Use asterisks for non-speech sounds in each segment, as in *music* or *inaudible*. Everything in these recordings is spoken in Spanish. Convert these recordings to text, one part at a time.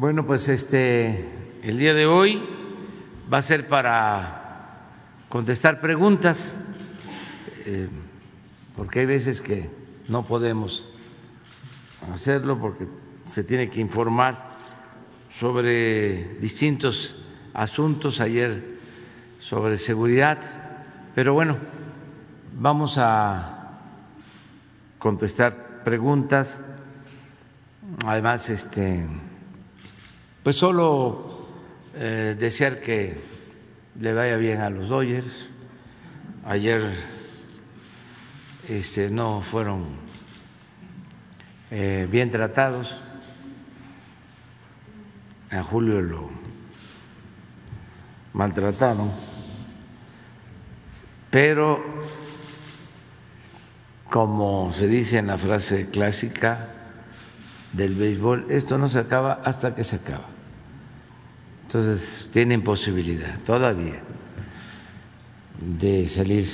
Bueno, pues este, el día de hoy va a ser para contestar preguntas, eh, porque hay veces que no podemos hacerlo porque se tiene que informar sobre distintos asuntos ayer sobre seguridad, pero bueno, vamos a contestar preguntas. Además, este pues solo eh, desear que le vaya bien a los Dodgers. Ayer este, no fueron eh, bien tratados. A Julio lo maltrataron, pero como se dice en la frase clásica, del béisbol, esto no se acaba hasta que se acaba. Entonces tienen posibilidad todavía de salir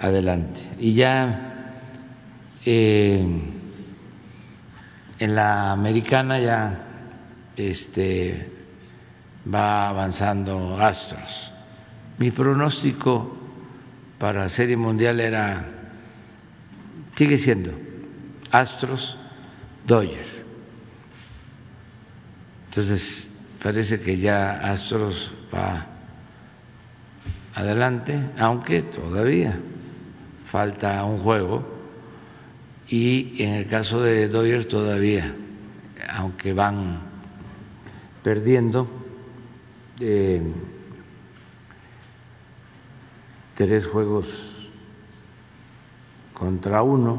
adelante. Y ya eh, en la americana ya este, va avanzando Astros. Mi pronóstico para Serie Mundial era, sigue siendo Astros Doyer. Entonces, parece que ya Astros va adelante, aunque todavía falta un juego. Y en el caso de Doyer todavía, aunque van perdiendo, eh, tres juegos contra uno,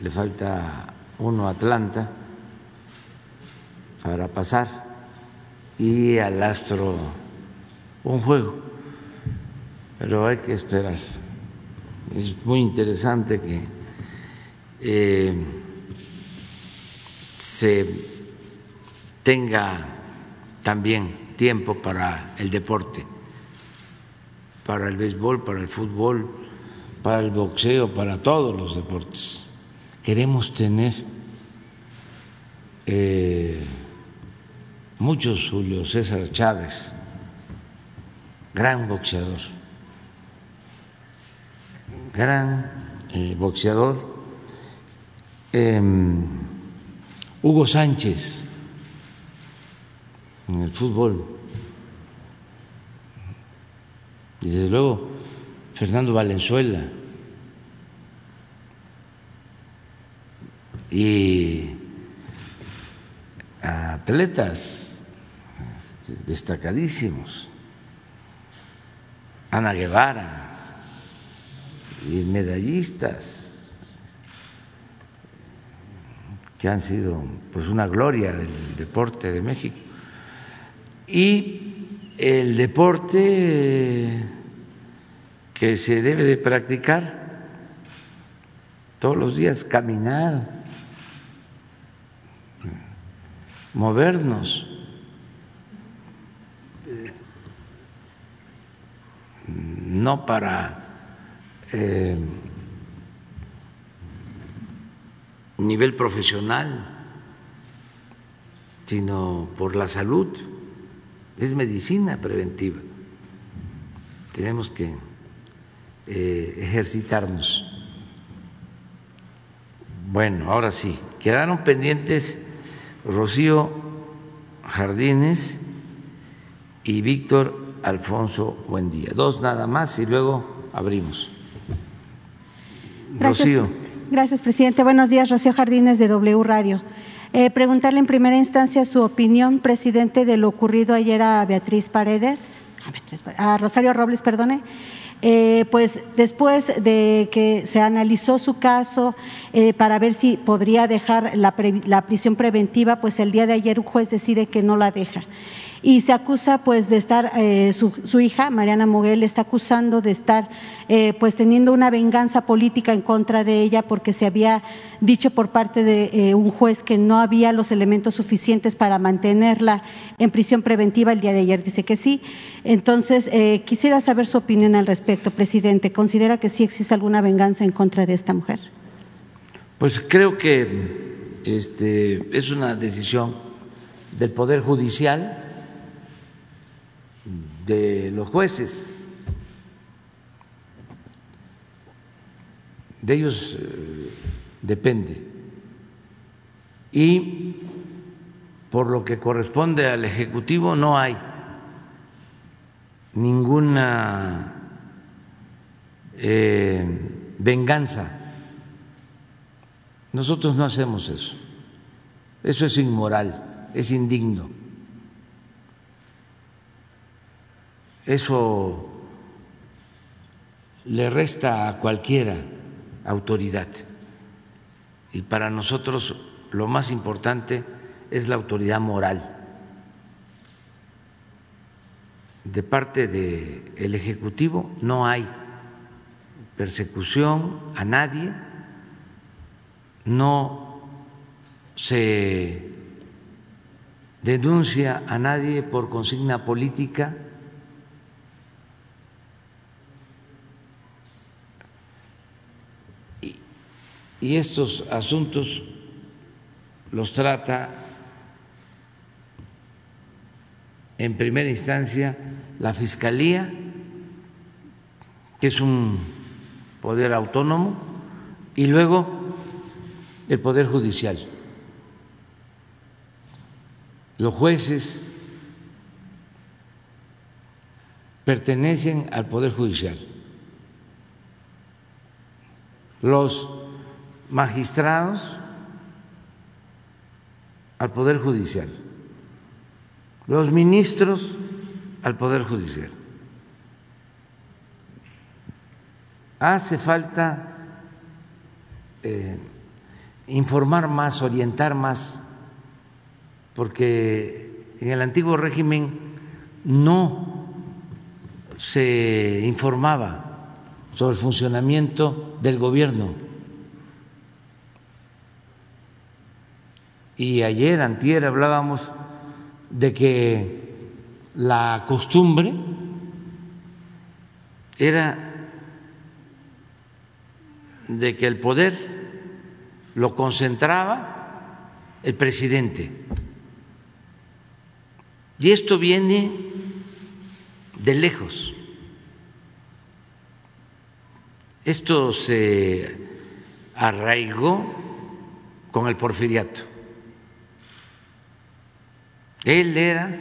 le falta uno Atlanta para pasar y al Astro un juego, pero hay que esperar. Es muy interesante que eh, se tenga también tiempo para el deporte, para el béisbol, para el fútbol, para el boxeo, para todos los deportes. Queremos tener eh, muchos Julio César Chávez, gran boxeador, gran eh, boxeador, em, Hugo Sánchez en el fútbol, desde luego Fernando Valenzuela. Y atletas destacadísimos, Ana Guevara, y medallistas que han sido pues una gloria del deporte de México. Y el deporte que se debe de practicar todos los días, caminar, movernos. No para eh, nivel profesional, sino por la salud. Es medicina preventiva. Tenemos que eh, ejercitarnos. Bueno, ahora sí, quedaron pendientes Rocío Jardines y Víctor Alfonso Buendía. Dos nada más y luego abrimos. Rocío. Gracias, presidente. Buenos días, Rocío Jardines de W Radio. Eh, preguntarle en primera instancia su opinión, presidente, de lo ocurrido ayer a Beatriz Paredes, a, Rosario Robles, perdone, eh, pues después de que se analizó su caso eh, para ver si podría dejar la, la, prisión preventiva, pues el día de ayer un juez decide que no la deja y se acusa pues de estar, eh, su, hija, Mariana Moguel, está acusando de estar eh, pues teniendo una venganza política en contra de ella porque se había dicho por parte de eh, un juez que no había los elementos suficientes para mantenerla en prisión preventiva. El día de ayer dice que sí. Entonces, quisiera saber su opinión al respecto, presidente. ¿Considera que sí existe alguna venganza en contra de esta mujer? Pues creo que este, es una decisión del Poder Judicial, de los jueces. De ellos eh, depende. Y por lo que corresponde al Ejecutivo no hay ninguna eh, venganza. Nosotros no hacemos eso. Eso es inmoral, es indigno. Eso le resta a cualquiera autoridad. Y para nosotros lo más importante es la autoridad moral. De parte del Ejecutivo no hay persecución a nadie, no se denuncia a nadie por consigna política. Y, estos asuntos los trata en primera instancia la Fiscalía, que es un poder autónomo, y luego el Poder Judicial. Los jueces pertenecen al Poder Judicial. Los magistrados al Poder Judicial. Los ministros al Poder Judicial. Hace falta eh, informar más, orientar más, porque en el antiguo régimen no se informaba sobre el funcionamiento del gobierno. Y ayer, antier, hablábamos de que la costumbre era de que el poder lo concentraba el presidente. Y esto viene de lejos. Esto se arraigó con el porfiriato. Él era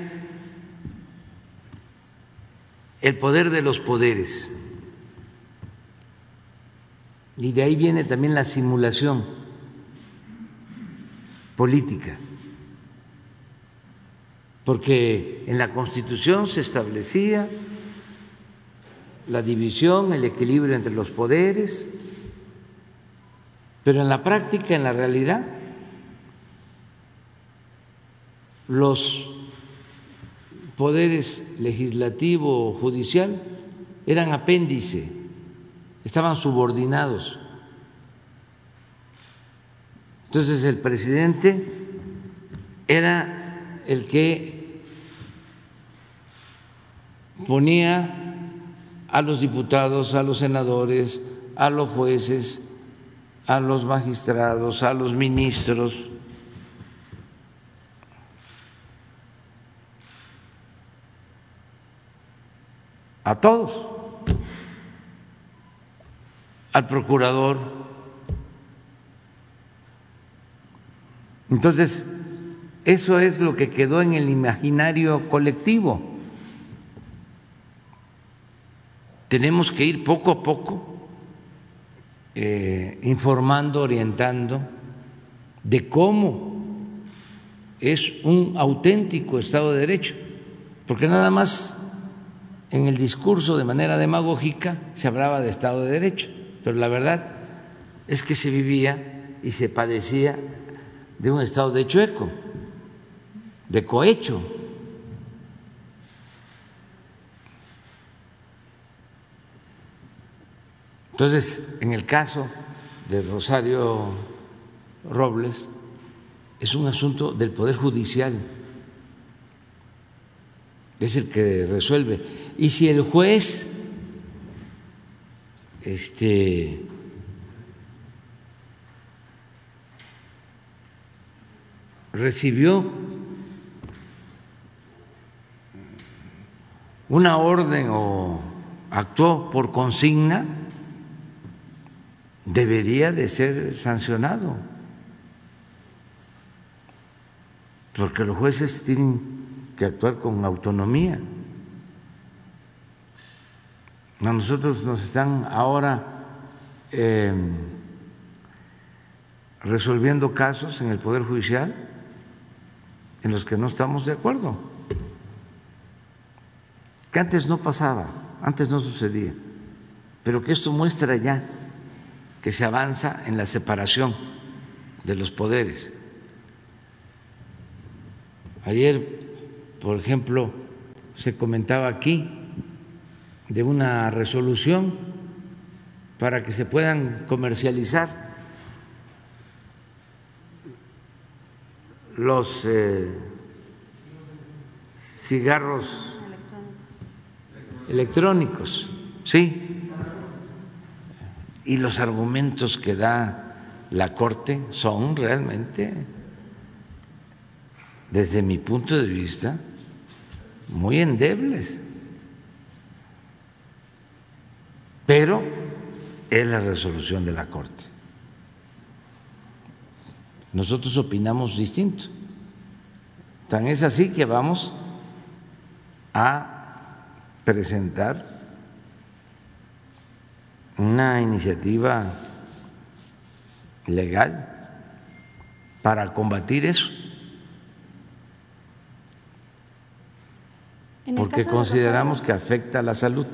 el poder de los poderes. Y de ahí viene también la simulación política, porque en la Constitución se establecía la división, el equilibrio entre los poderes, pero en la práctica, en la realidad, los poderes legislativo o judicial eran apéndice estaban subordinados. Entonces el presidente era el que ponía a los diputados, a los senadores, a los jueces, a los magistrados, a los ministros, a todos al procurador. Entonces, eso es lo que quedó en el imaginario colectivo. Tenemos que ir poco a poco eh, informando, orientando de cómo es un auténtico Estado de Derecho, porque nada más en el discurso de manera demagógica se hablaba de Estado de Derecho pero la verdad es que se vivía y se padecía de un estado de chueco, de cohecho. Entonces, en el caso de Rosario Robles, es un asunto del Poder Judicial, es el que resuelve. Y si el juez este, recibió una orden o actuó por consigna, debería de ser sancionado, porque los jueces tienen que actuar con autonomía. A nosotros nos están ahora eh, resolviendo casos en el Poder Judicial en los que no estamos de acuerdo, que antes no pasaba, antes no sucedía, pero que esto muestra ya que se avanza en la separación de los poderes. Ayer, por ejemplo, se comentaba aquí de una resolución para que se puedan comercializar los eh, cigarros electrónicos, sí, y los argumentos que da la Corte son realmente, desde mi punto de vista, muy endebles. Pero es la resolución de la Corte. Nosotros opinamos distinto. Tan es así que vamos a presentar una iniciativa legal para combatir eso. Porque consideramos que afecta a la salud.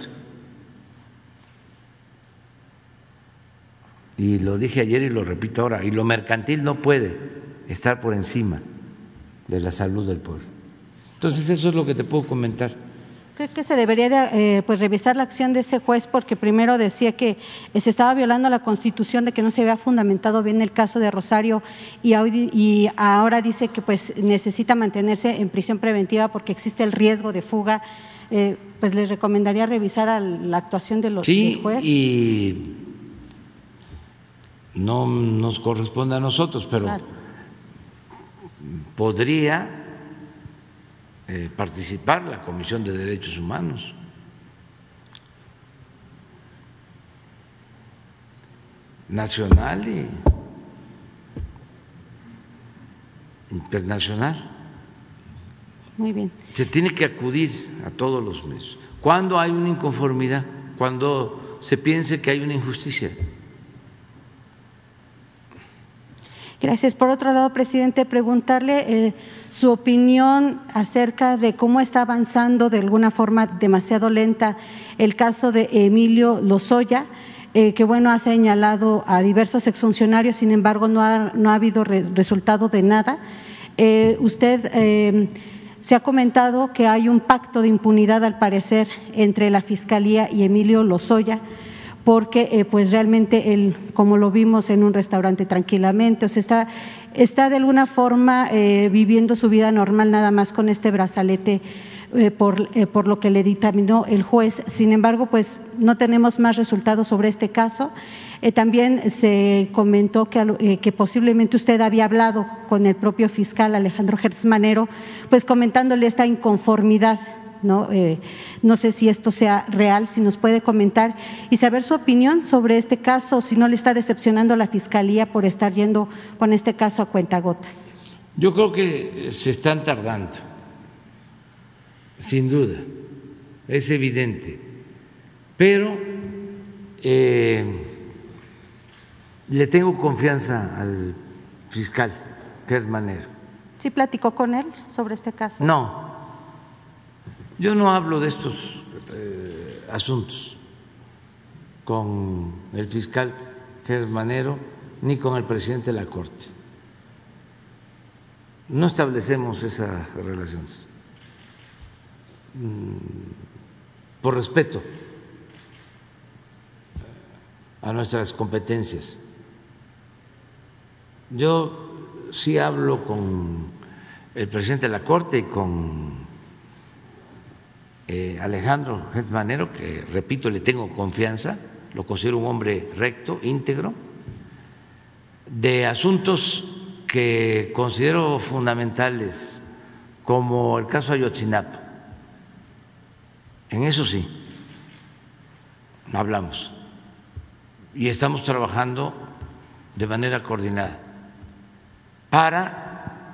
Y lo dije ayer y lo repito ahora, y lo mercantil no puede estar por encima de la salud del pueblo. Entonces eso es lo que te puedo comentar. Creo que se debería de, eh, pues revisar la acción de ese juez porque primero decía que se estaba violando la Constitución, de que no se había fundamentado bien el caso de Rosario y, y ahora dice que pues necesita mantenerse en prisión preventiva porque existe el riesgo de fuga. Eh, pues les recomendaría revisar la actuación de los sí, Y no nos corresponde a nosotros, pero podría eh, participar la Comisión de Derechos Humanos. nacional y internacional. Muy bien. Se tiene que acudir a todos los medios. Cuando hay una inconformidad, cuando se piense que hay una injusticia. Gracias. Por otro lado, presidente, preguntarle eh, su opinión acerca de cómo está avanzando de alguna forma demasiado lenta el caso de Emilio Lozoya. Eh, que bueno ha señalado a diversos exfuncionarios, sin embargo no ha, no ha habido resultado de nada. Eh, usted se ha comentado que hay un pacto de impunidad, al parecer, entre la Fiscalía y Emilio Lozoya porque eh, pues realmente él, como lo vimos en un restaurante tranquilamente, o sea, está, está de alguna forma eh, viviendo su vida normal nada más con este brazalete eh, por, por, lo que le dictaminó el juez. Sin embargo, pues no tenemos más resultados sobre este caso. también se comentó que, que, posiblemente usted había hablado con el propio fiscal Alejandro Gertz Manero, pues comentándole esta inconformidad ¿no? Eh, no sé si esto sea real, si nos puede comentar y saber su opinión sobre este caso, si no le está decepcionando a la Fiscalía por estar yendo con este caso a cuentagotas. Yo creo que se están tardando, sin duda, es evidente, pero eh, le tengo confianza al fiscal Gerd Manero. ¿Sí platicó con él sobre este caso? No, yo no hablo de estos eh, asuntos con el fiscal Germanero ni con el presidente de la Corte. No establecemos esas relaciones mm, por respeto a nuestras competencias. Yo sí hablo con el presidente de la Corte y con eh, Alejandro Manero, que repito, le tengo confianza, lo considero un hombre recto, íntegro, de asuntos que considero fundamentales, como el caso Ayotzinapa. En eso sí, hablamos. Y estamos trabajando de manera coordinada para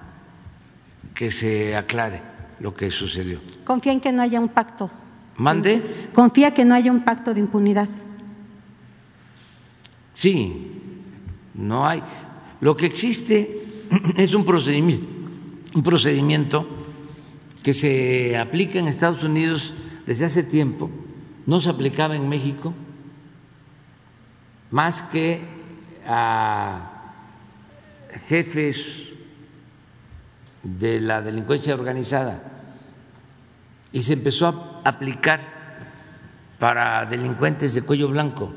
que se aclare lo que sucedió. Confía en que no haya un pacto. Mande. Confía que no haya un pacto de impunidad. Sí, no hay. Lo que existe *clears throat* es un procedimiento, un procedimiento que se aplica en Estados Unidos desde hace tiempo, no se aplicaba en México más que a jefes de la delincuencia organizada y se empezó a aplicar para delincuentes de cuello blanco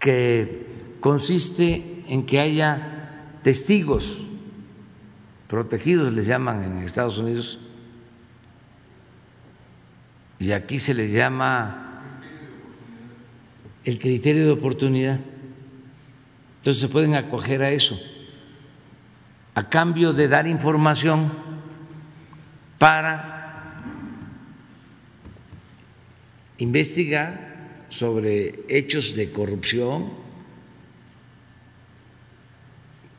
que consiste en que haya testigos protegidos, les llaman en Estados Unidos, y aquí se les llama el criterio de oportunidad. Entonces se pueden acoger a eso, a cambio de dar información para investigar sobre hechos de corrupción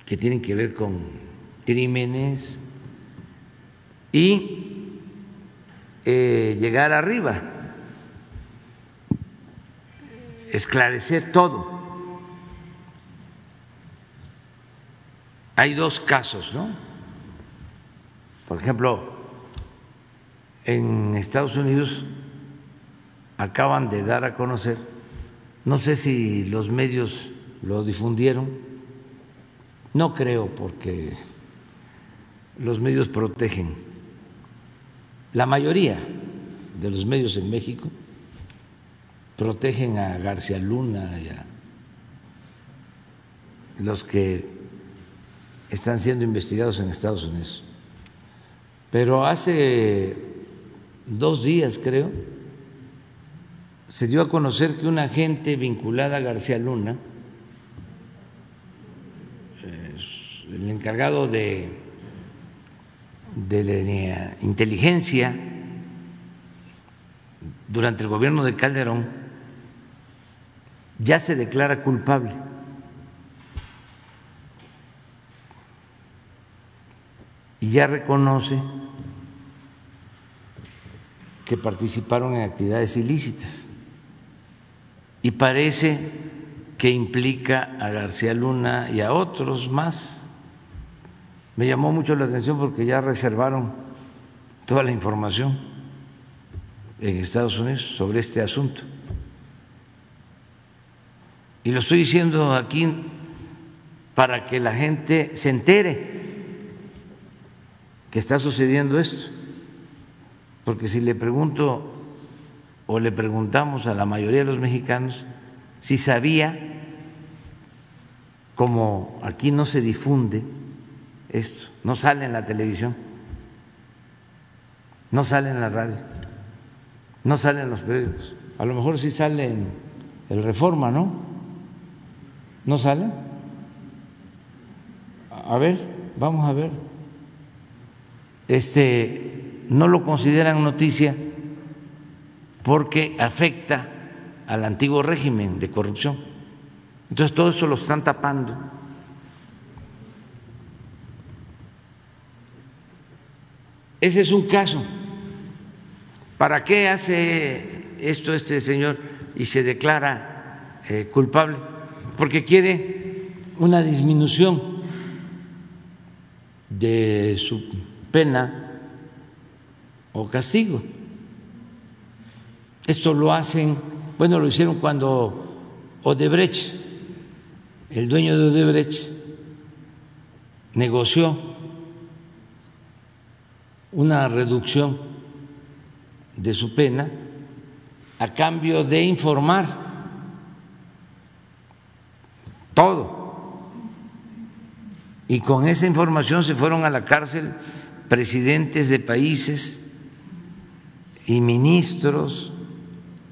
que tienen que ver con crímenes y eh, llegar arriba, esclarecer todo. Hay dos casos, ¿no? Por ejemplo, en Estados Unidos acaban de dar a conocer, no sé si los medios lo difundieron, no creo porque los medios protegen, la mayoría de los medios en México protegen a García Luna y a los que están siendo investigados en Estados Unidos. Pero hace dos días, creo, se dio a conocer que una agente vinculada a García Luna, el encargado de, de la inteligencia durante el gobierno de Calderón, ya se declara culpable. Y ya reconoce que participaron en actividades ilícitas. Y parece que implica a García Luna y a otros más. Me llamó mucho la atención porque ya reservaron toda la información en Estados Unidos sobre este asunto. Y lo estoy diciendo aquí para que la gente se entere que está sucediendo esto. Porque si le pregunto o le preguntamos a la mayoría de los mexicanos si sabía, como aquí no se difunde esto, no sale en la televisión, no sale en la radio, no sale en los periódicos, a lo mejor sí sale en el Reforma, ¿no? ¿No sale? A ver, vamos a ver. Este no lo consideran noticia porque afecta al antiguo régimen de corrupción. Entonces todo eso lo están tapando. Ese es un caso. ¿Para qué hace esto este señor y se declara eh, culpable? Porque quiere una disminución de su pena o castigo. Esto lo hacen, bueno, lo hicieron cuando Odebrecht, el dueño de Odebrecht, negoció una reducción de su pena a cambio de informar todo. Y con esa información se fueron a la cárcel presidentes de países y ministros.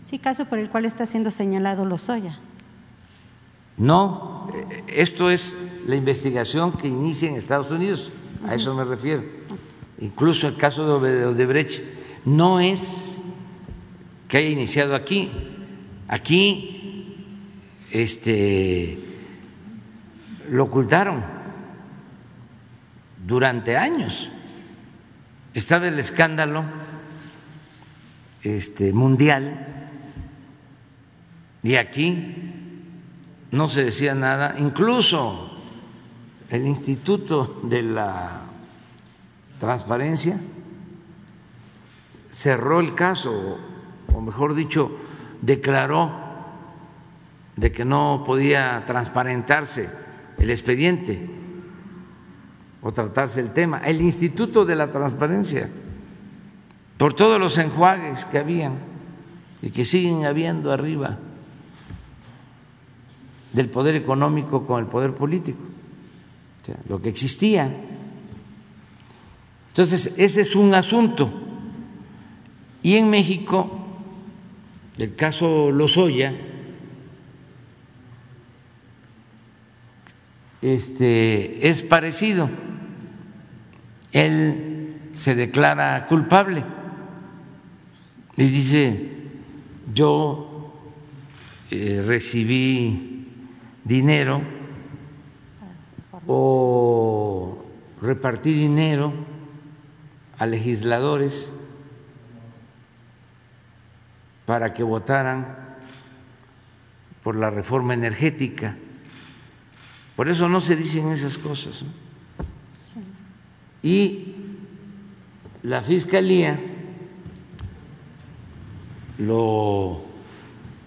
Sí, caso por el cual está siendo señalado Lozoya. No, esto es la investigación que inicia en Estados Unidos, a eso me refiero. incluso el caso de Odebrecht, no es que haya iniciado aquí. Aquí este, lo ocultaron durante años. Estaba el escándalo este, mundial y aquí no se decía nada, incluso el Instituto de la Transparencia cerró el caso, o mejor dicho, declaró de que no podía transparentarse el expediente o tratarse el tema. El Instituto de la Transparencia, por todos los enjuagues que habían y que siguen habiendo arriba del poder económico con el poder político, lo que existía. Entonces, ese es un asunto. Y en México, el caso Lozoya, este, es parecido. Él se declara culpable y dice, yo eh, recibí dinero o repartí dinero a legisladores para que votaran por la reforma energética. Por eso no se dicen esas cosas. Y la Fiscalía lo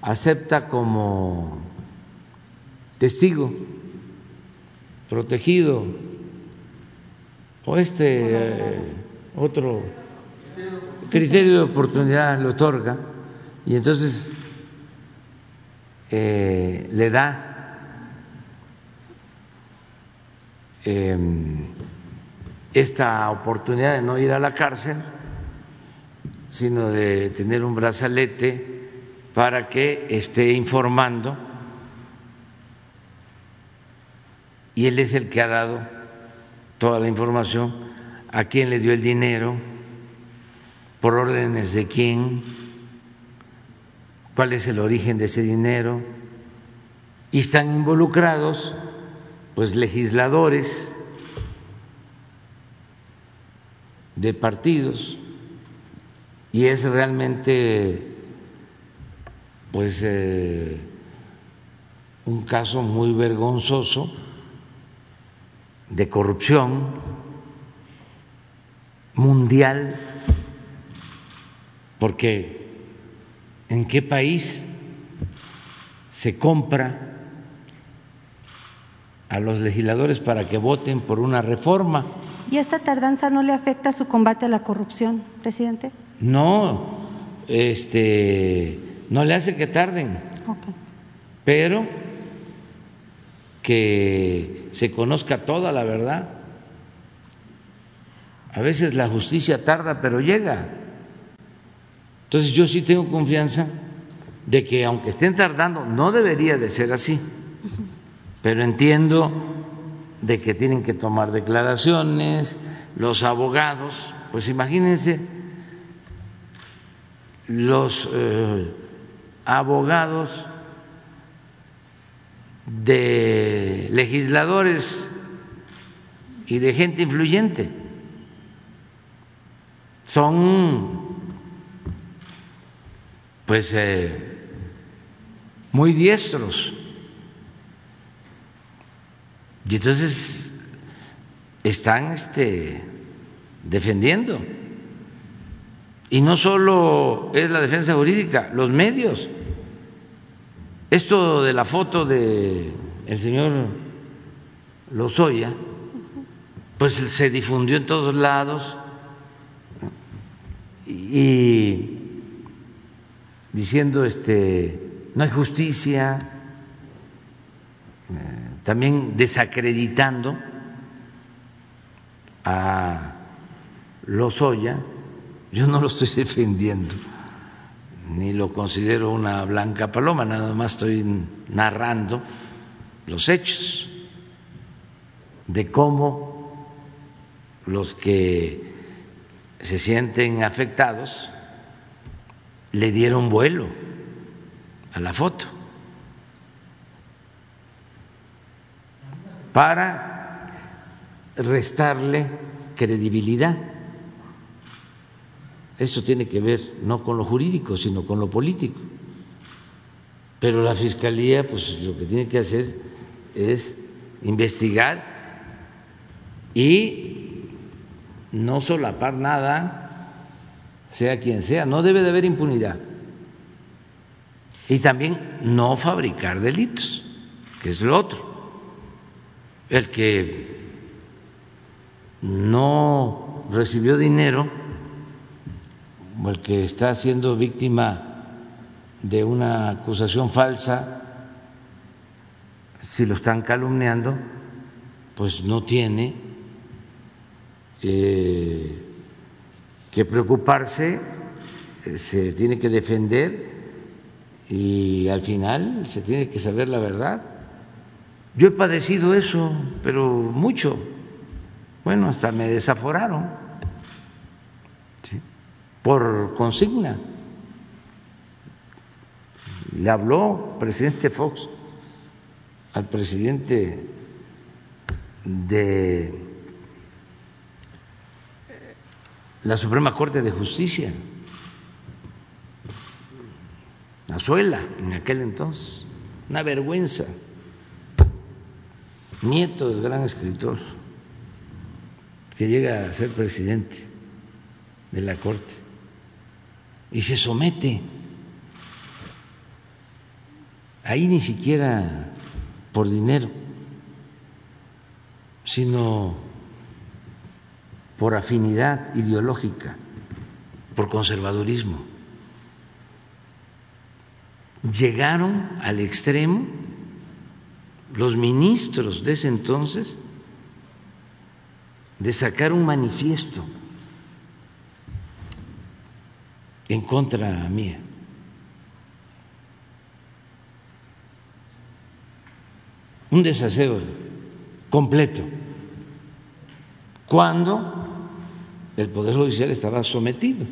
acepta como testigo protegido o este eh, otro criterio de oportunidad le otorga y entonces eh, le da em, esta oportunidad de no ir a la cárcel, sino de tener un brazalete para que esté informando. Y él es el que ha dado toda la información, a quién le dio el dinero, por órdenes de quién, cuál es el origen de ese dinero, y están involucrados pues legisladores de partidos y es realmente pues eh, un caso muy vergonzoso de corrupción mundial, porque ¿en qué país se compra a los legisladores para que voten por una reforma? ¿Y esta tardanza no le afecta su combate a la corrupción, presidente? No, este, no le hace que tarden, pero que se conozca toda la verdad. A veces la justicia tarda, pero llega. Entonces yo sí tengo confianza de que aunque estén tardando, no debería de ser así, pero entiendo de que tienen que tomar declaraciones, los abogados, pues imagínense los eh, abogados de legisladores y de gente influyente. Son pues eh, muy diestros. Y entonces están este, defendiendo. Y no solo es la defensa jurídica, los medios. Esto de la foto de el señor Lozoya, pues se difundió en todos lados. Y diciendo este no hay justicia, eh, también desacreditando a Lozoya, yo no lo estoy *laughs* defendiendo ni lo considero una blanca paloma, nada más estoy narrando los hechos de cómo los que se sienten afectados, le dieron vuelo a la foto para restarle credibilidad. Esto tiene que ver no con lo jurídico, sino con lo político. Pero la Fiscalía, pues lo que tiene que hacer es investigar y no solapar nada, sea quien sea, no debe de haber impunidad. Y también no fabricar delitos, que es lo otro. El que no recibió dinero o el que está siendo víctima de una acusación falsa, si lo están calumniando, pues no tiene eh, que preocuparse, eh, se tiene que defender y al final se tiene que saber la verdad. Yo he padecido eso, pero mucho. Bueno, hasta me desaforaron por consigna. Le habló presidente Fox al presidente de la Suprema Corte de Justicia, Azuela, en aquel entonces, una vergüenza, nieto del gran escritor, que llega a ser presidente de la Corte y se somete ahí ni siquiera por dinero, sino por afinidad ideológica, por conservadurismo. Llegaron al extremo los ministros de ese entonces de sacar un manifiesto en contra mía. un desaseo completo, cuando el Poder Judicial estaba sometido.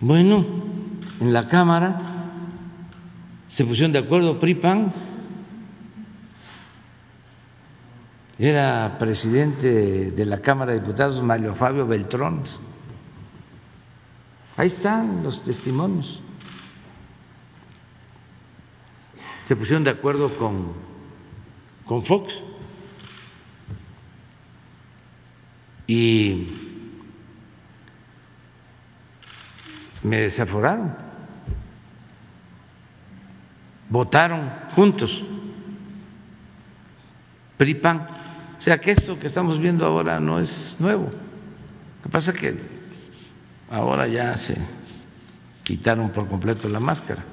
Bueno, en la Cámara se pusieron de acuerdo PRIPAN, era presidente de la Cámara de Diputados Mario Fabio Beltrón. Ahí están los testimonios. se pusieron de acuerdo con, con Fox y me desaforaron. Votaron juntos. PRIPAN. O sea que esto que estamos viendo ahora no es nuevo. Lo que pasa es que ahora ya se quitaron por completo la máscara.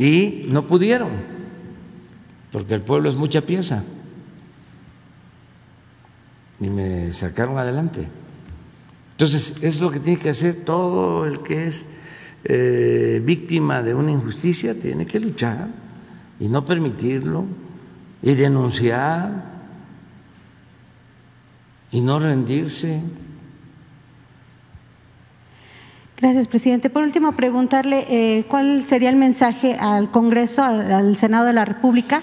y no pudieron, porque el pueblo es mucha pieza. Y me sacaron adelante. Entonces, es lo que tiene que hacer todo el que es eh, víctima de una injusticia, tiene que luchar y no permitirlo, y denunciar, y no rendirse. Gracias, presidente. Por último, preguntarle eh, cuál sería el mensaje al Congreso, al Senado de la República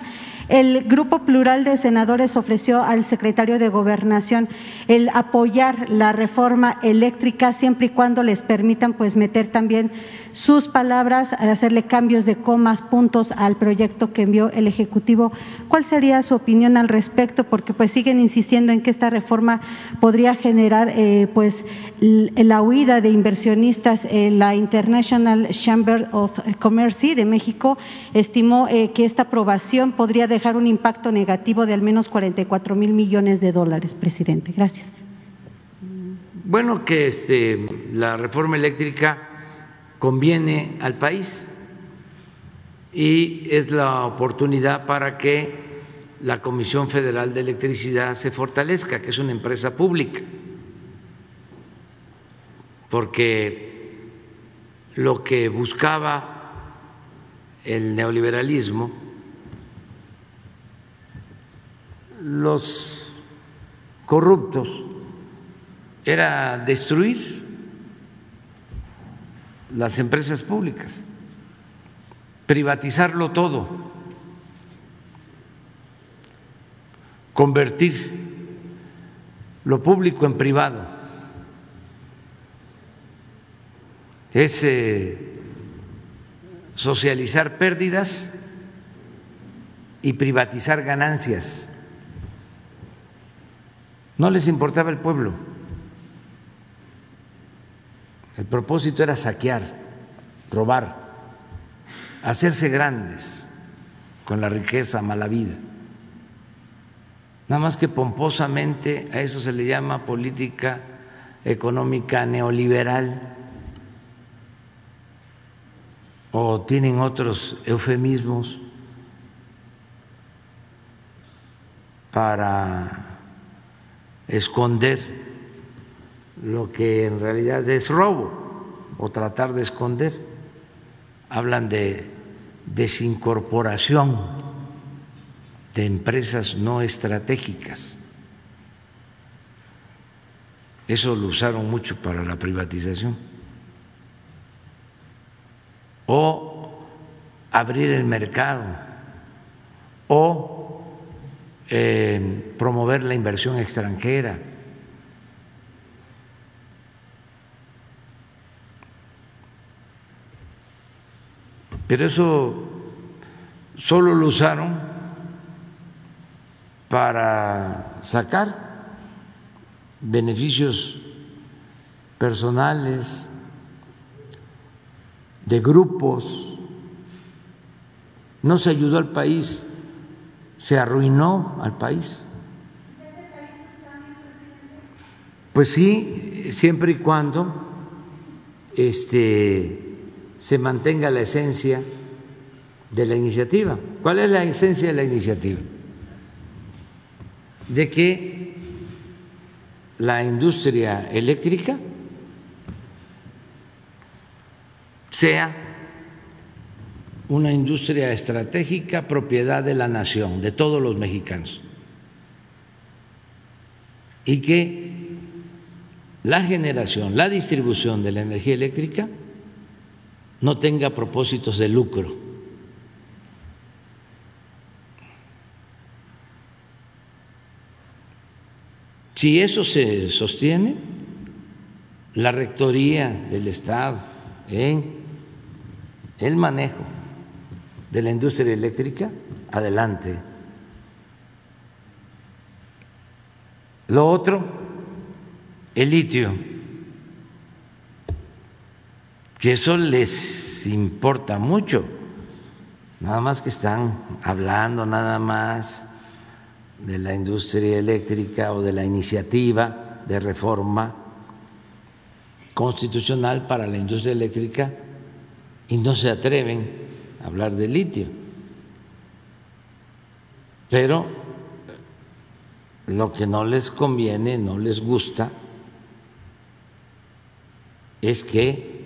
el Grupo Plural de Senadores ofreció al secretario de Gobernación el apoyar la reforma eléctrica siempre y cuando les permitan pues meter también sus palabras, hacerle cambios de comas, puntos al proyecto que envió el Ejecutivo. ¿Cuál sería su opinión al respecto? Porque pues siguen insistiendo en que esta reforma podría generar eh, pues la huida de inversionistas. la International Chamber of Commerce de México estimó eh, que esta aprobación podría dejar un impacto negativo de al menos 44 mil millones de dólares, presidente. Gracias. Bueno, que este, la reforma eléctrica conviene al país y es la oportunidad para que la Comisión Federal de Electricidad se fortalezca, que es una empresa pública, porque lo que buscaba el neoliberalismo los corruptos era destruir las empresas públicas, privatizarlo todo, convertir lo público en privado. Es socializar pérdidas y privatizar ganancias. No les importaba el pueblo. El propósito era saquear, robar, hacerse grandes con la riqueza mala vida. Nada más que pomposamente a eso se le llama política económica neoliberal o tienen otros eufemismos para esconder lo que en realidad es robo o tratar de esconder. Hablan de desincorporación de empresas no estratégicas. Eso lo usaron mucho para la privatización. O abrir el mercado. O eh, promover la inversión extranjera. Pero eso solo lo usaron para sacar beneficios personales de grupos. No se ayudó al país, se arruinó al país. Pues sí, siempre y cuando este, se mantenga la esencia de la iniciativa. ¿Cuál es la esencia de la iniciativa? De que la industria eléctrica sea una industria estratégica propiedad de la nación, de todos los mexicanos, y que la generación, la distribución de la energía eléctrica no tenga propósitos de lucro. Si eso se sostiene, la rectoría del Estado en el manejo de la industria eléctrica, adelante. Lo otro, el litio, que eso les importa mucho, nada más que están hablando nada más de la industria eléctrica o de la iniciativa de reforma constitucional para la industria eléctrica y no se atreven hablar de litio. Pero lo que no les conviene, no les gusta, es que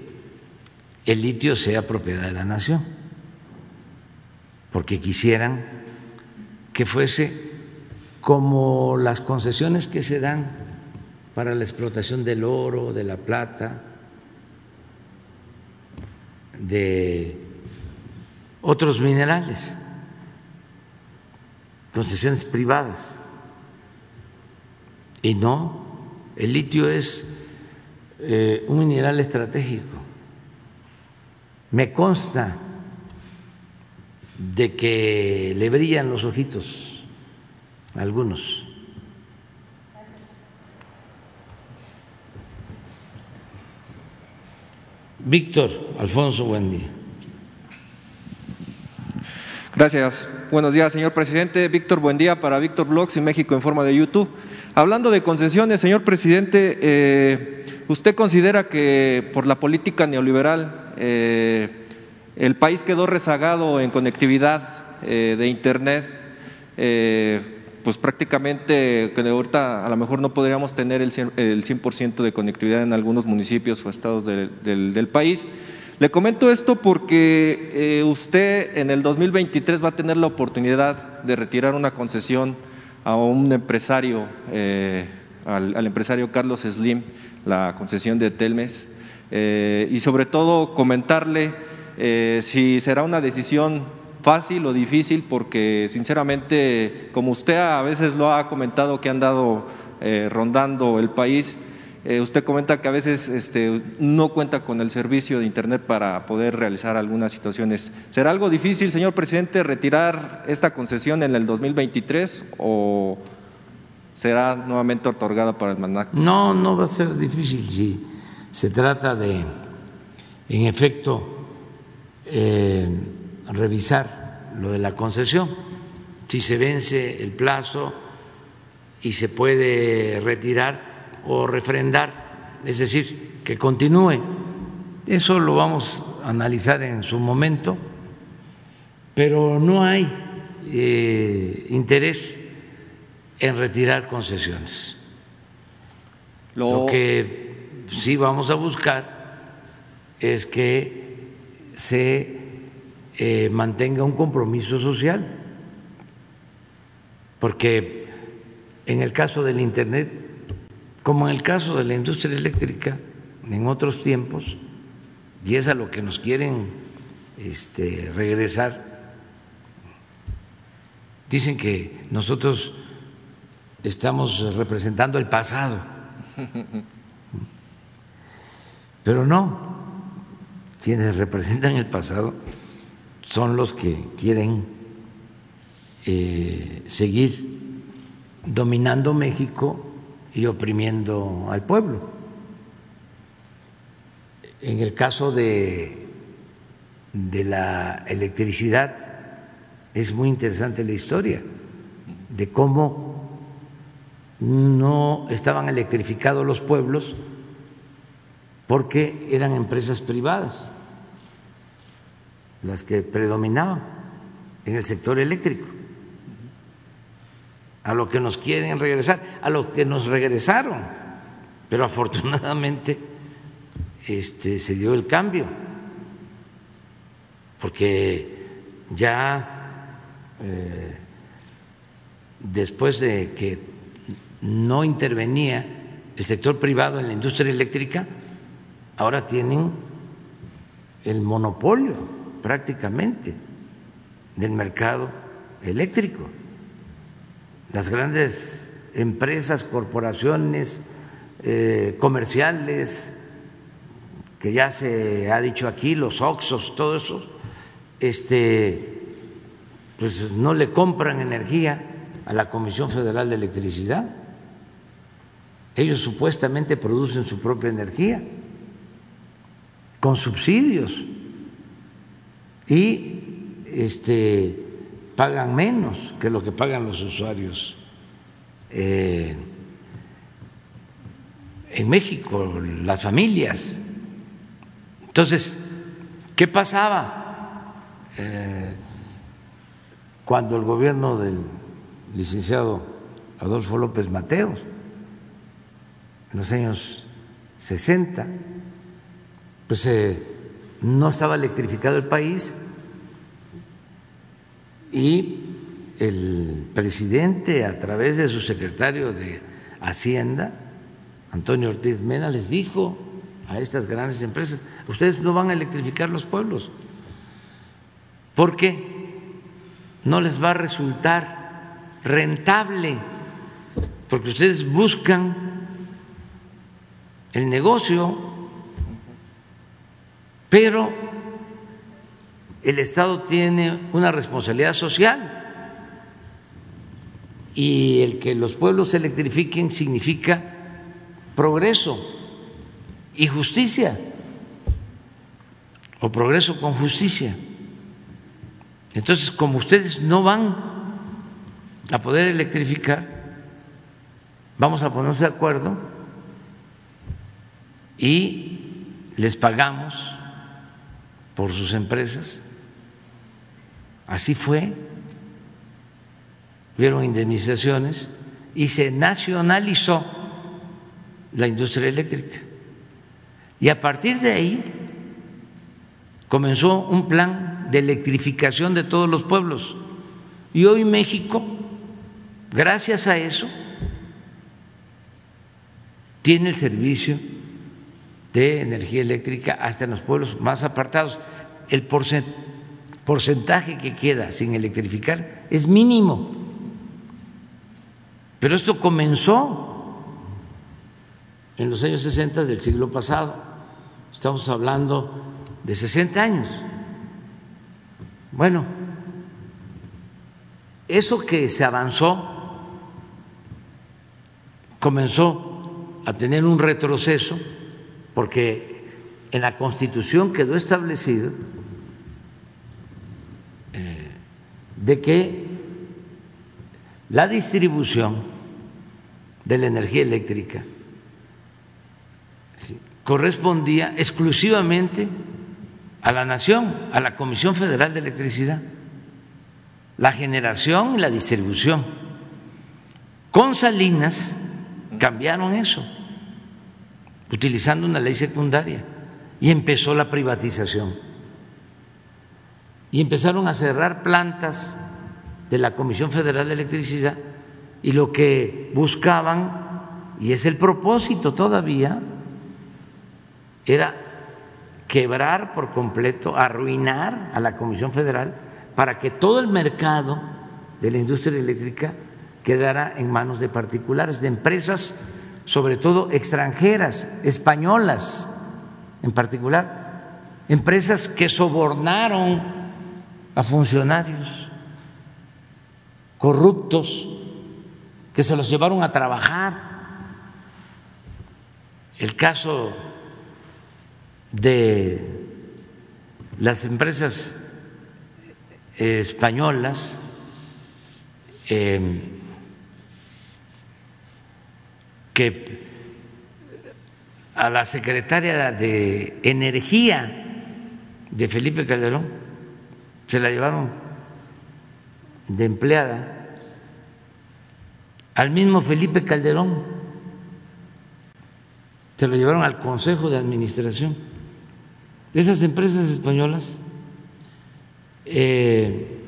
el litio sea propiedad de la nación, porque quisieran que fuese como las concesiones que se dan para la explotación del oro, de la plata, de otros minerales, concesiones privadas. Y no, el litio es eh, un mineral estratégico. Me consta de que le brillan los ojitos a algunos. Víctor Alfonso, buen día. Gracias. Buenos días, señor presidente. Víctor, buen día para Víctor Blogs y México en forma de YouTube. Hablando de concesiones, señor presidente, eh, ¿usted considera que por la política neoliberal eh, el país quedó rezagado en conectividad eh, de Internet? pues prácticamente que ahorita a lo mejor no podríamos tener el 100%, de conectividad en algunos municipios o estados del, país. Le comento esto porque usted en el 2023 va a tener la oportunidad de retirar una concesión a un empresario, eh, al, empresario Carlos Slim, la concesión de Telmes, eh, y sobre todo comentarle si será una decisión fácil o difícil, porque sinceramente, como usted a veces lo ha comentado, que han dado rondando el país, eh, usted comenta que a veces este, no cuenta con el servicio de Internet para poder realizar algunas situaciones. ¿Será algo difícil, señor presidente, retirar esta concesión en el 2023 o será nuevamente otorgada para el MANAC? No, no va a ser difícil si se trata de, en efecto, eh, revisar lo de la concesión. Si se vence el plazo y se puede retirar, o refrendar, es decir, que continúe. Eso lo vamos a analizar en su momento, pero no hay eh, interés en retirar concesiones. Lo... que sí vamos a buscar es que se eh, mantenga un compromiso social, porque en el caso del Internet como en el caso de la industria eléctrica, en otros tiempos, y es a lo que nos quieren este, regresar, dicen que nosotros estamos representando el pasado, *laughs* pero no, quienes representan el pasado son los que quieren eh, seguir dominando México y oprimiendo al pueblo. En el caso de, de la electricidad es muy interesante la historia de cómo no estaban electrificados los pueblos porque eran empresas privadas las que predominaban en el sector eléctrico a lo que nos quieren regresar, a lo que nos regresaron, pero afortunadamente este, se dio el cambio, porque ya eh, después de que no intervenía el sector privado en la industria eléctrica, ahora tienen el monopolio prácticamente del mercado eléctrico las grandes empresas, corporaciones eh, comerciales, que ya se ha dicho aquí, los Oxos, todo eso, este, pues no le compran energía a la Comisión Federal de Electricidad. Ellos supuestamente producen su propia energía con subsidios y este pagan menos que lo que pagan los usuarios eh, en México, las familias. Entonces, ¿qué pasaba eh, cuando el gobierno del licenciado Adolfo López Mateos, en los años 60, pues eh, no estaba electrificado el país y el presidente, a través de su secretario de Hacienda, Antonio Ortiz Mena, les dijo a estas grandes empresas, ustedes no van a electrificar los pueblos, porque no les va a resultar rentable, porque ustedes buscan el negocio, pero el Estado tiene una responsabilidad social y el que los pueblos se electrifiquen significa progreso y justicia, o progreso con justicia. Entonces, como ustedes no van a poder electrificar, vamos a ponernos de acuerdo y les pagamos por sus empresas Así fue. Hubieron indemnizaciones y se nacionalizó la industria eléctrica. Y a partir de ahí comenzó un plan de electrificación de todos los pueblos. Y hoy México gracias a eso, tiene el servicio de energía eléctrica hasta en los pueblos más apartados. El porcentaje que queda sin electrificar es mínimo. Pero esto comenzó en los años 60 del siglo pasado. Estamos hablando de 60 años. Bueno, eso que se avanzó comenzó a tener un retroceso porque en la Constitución quedó establecido eh, de que la distribución de la energía eléctrica correspondía exclusivamente a la nación, a la Comisión Federal de Electricidad, la generación y la distribución. Con Salinas cambiaron eso, utilizando una ley secundaria, y empezó la privatización. Y empezaron a cerrar plantas de la Comisión Federal de Electricidad y lo que buscaban, y es el propósito todavía, era quebrar por completo, arruinar a la Comisión Federal para que todo el mercado de la industria eléctrica quedara en manos de particulares, de empresas, sobre todo extranjeras, españolas en particular, empresas que sobornaron a funcionarios corruptos, que se los llevaron a trabajar. El caso de las empresas españolas em, que a la secretaria de Energía de Felipe Calderón se la llevaron de empleada al mismo Felipe Calderón. Se lo llevaron al Consejo de Administración. Esas empresas españolas eh,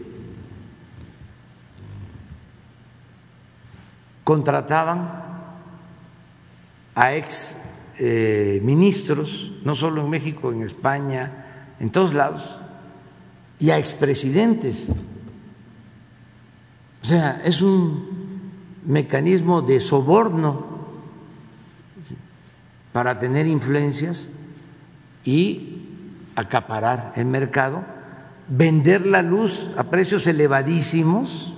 contrataban a ex eh, ministros, no solo en México, en España, en todos lados, y a expresidentes. O sea, es un mecanismo de soborno para tener influencias y acaparar el mercado, vender la luz a precios elevadísimos,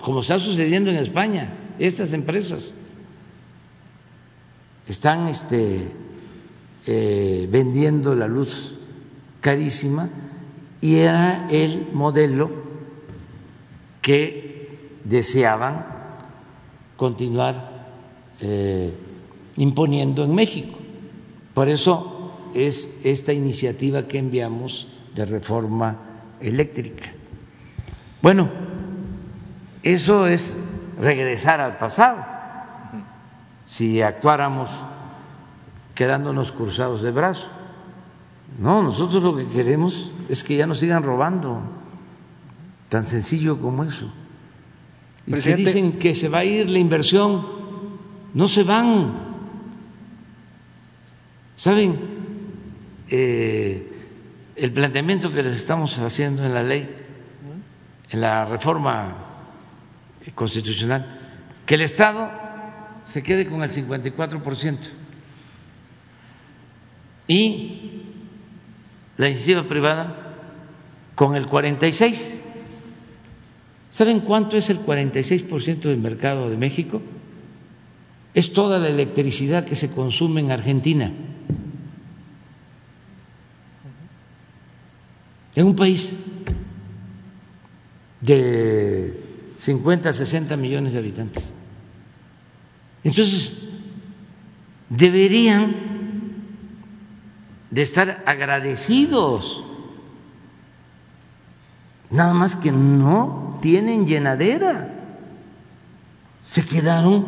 como está sucediendo en España. Estas empresas están este, eh, vendiendo la luz carísima y era el modelo que deseaban continuar eh, imponiendo en México. Por eso es esta iniciativa que enviamos de reforma eléctrica. Bueno, eso es regresar al pasado. Si actuáramos quedándonos cruzados de brazos. No, nosotros lo que queremos es que ya nos sigan robando. Tan sencillo como eso. Y que dicen que se va a ir la inversión. No se van. ¿Saben? Eh, el planteamiento que les estamos haciendo en la ley, en la reforma constitucional, que el Estado se quede con el 54% y la iniciativa privada con el 46%. ¿Saben cuánto es el 46% del mercado de México? Es toda la electricidad que se consume en Argentina. en un país de 50, 60 millones de habitantes. Entonces, deberían de estar agradecidos, nada más que no tienen llenadera, se quedaron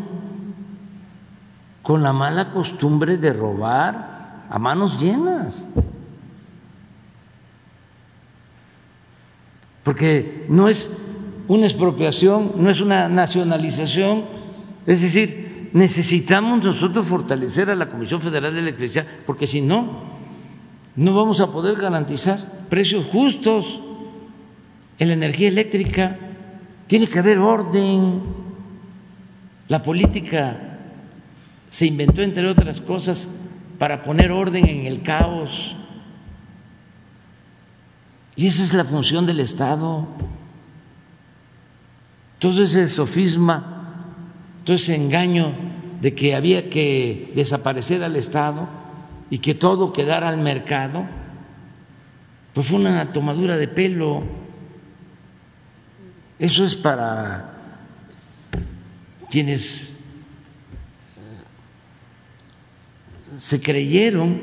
con la mala costumbre de robar a manos llenas. porque no es una expropiación, no es una nacionalización. Es decir, necesitamos nosotros fortalecer a la Comisión Federal de Electricidad, porque si no, no vamos a poder garantizar precios justos en la energía eléctrica. Tiene que haber orden. La política se inventó, entre otras cosas, para poner orden en el caos. Y esa es la función del Estado. Todo ese sofisma, todo ese engaño de que había que desaparecer al Estado y que todo quedara al mercado, pues fue una tomadura de pelo. Eso es para quienes eh, se creyeron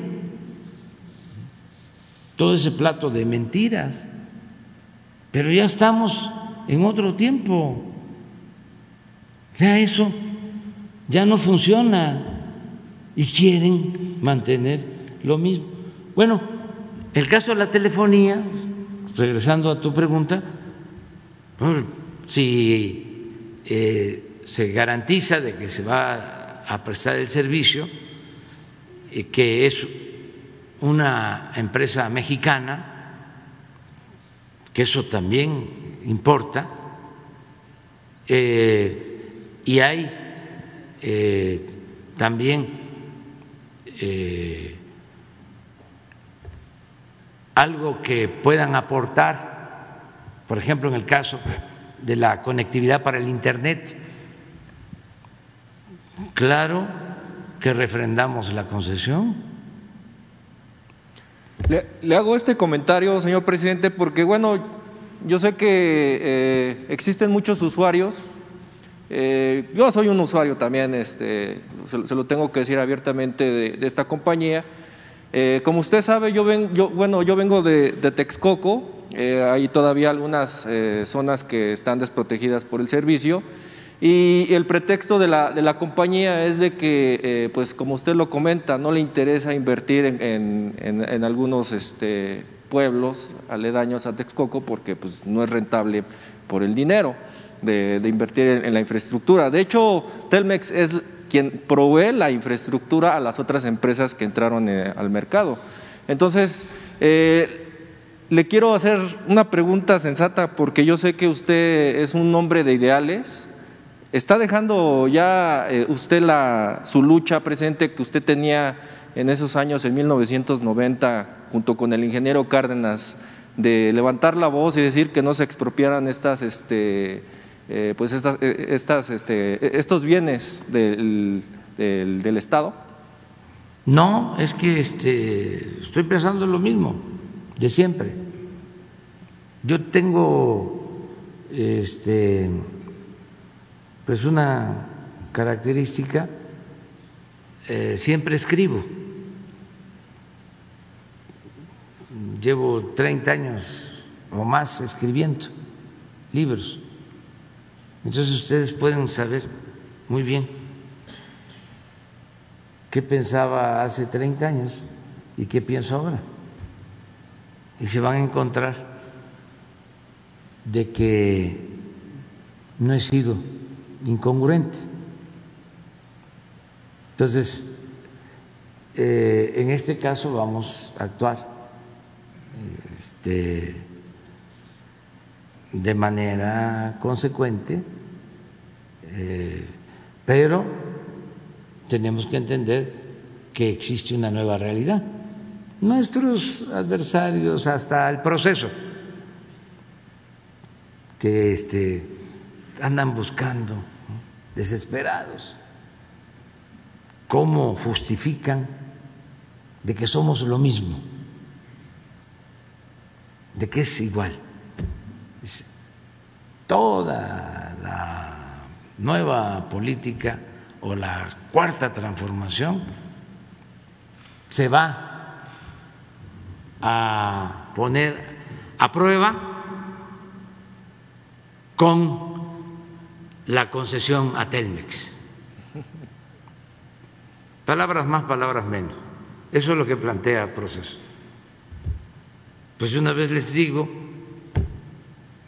todo ese plato de mentiras, pero ya estamos en otro tiempo, ya eso ya no funciona y quieren mantener lo mismo. Bueno, el caso de la telefonía, regresando a tu pregunta, si eh, se garantiza de que se va a prestar el servicio, eh, que es una empresa mexicana, que eso también importa, eh, y hay también algo que puedan aportar, por ejemplo, en el caso de la conectividad para el Internet. Claro que refrendamos la concesión. Le, hago este comentario, señor presidente, porque, bueno, yo sé que eh, existen muchos usuarios. Eh, yo soy un usuario también, este, se, lo tengo que decir abiertamente, de esta compañía. Eh, como usted sabe, yo, ven, yo, bueno, yo vengo de, Texcoco, eh, hay todavía algunas zonas que están desprotegidas por el servicio. Y el pretexto de la, de la compañía es de que, pues como usted lo comenta, no le interesa invertir en, en, algunos este, pueblos aledaños a Texcoco porque pues, no es rentable por el dinero de, invertir en la infraestructura. De hecho, Telmex es quien provee la infraestructura a las otras empresas que entraron eh, al mercado. Entonces, eh, le quiero hacer una pregunta sensata porque yo sé que usted es un hombre de ideales. ¿Está dejando ya eh, usted la, su lucha presente que usted tenía en esos años, en 1990, junto con el ingeniero Cárdenas, de levantar la voz y decir que no se expropiaran estas este, eh, pues estas, eh, estas, este, estos bienes del, del, Estado? No, es que este, estoy pensando lo mismo de siempre. Yo tengo este, pues una característica, eh, siempre escribo. Llevo 30 años o más escribiendo libros. Entonces ustedes pueden saber muy bien qué pensaba hace 30 años y qué pienso ahora. Y se van a encontrar de que no he sido incongruente. Entonces, eh, en este caso vamos a actuar este, de manera consecuente, eh, pero tenemos que entender que existe una nueva realidad. Nuestros adversarios, hasta el proceso, que este, andan buscando, desesperados, cómo justifican de que somos lo mismo, de que es igual toda la nueva política o la cuarta transformación se va a poner a prueba con la concesión a Telmex. Palabras más, palabras menos. Eso es lo que plantea el proceso. Pues una vez les digo,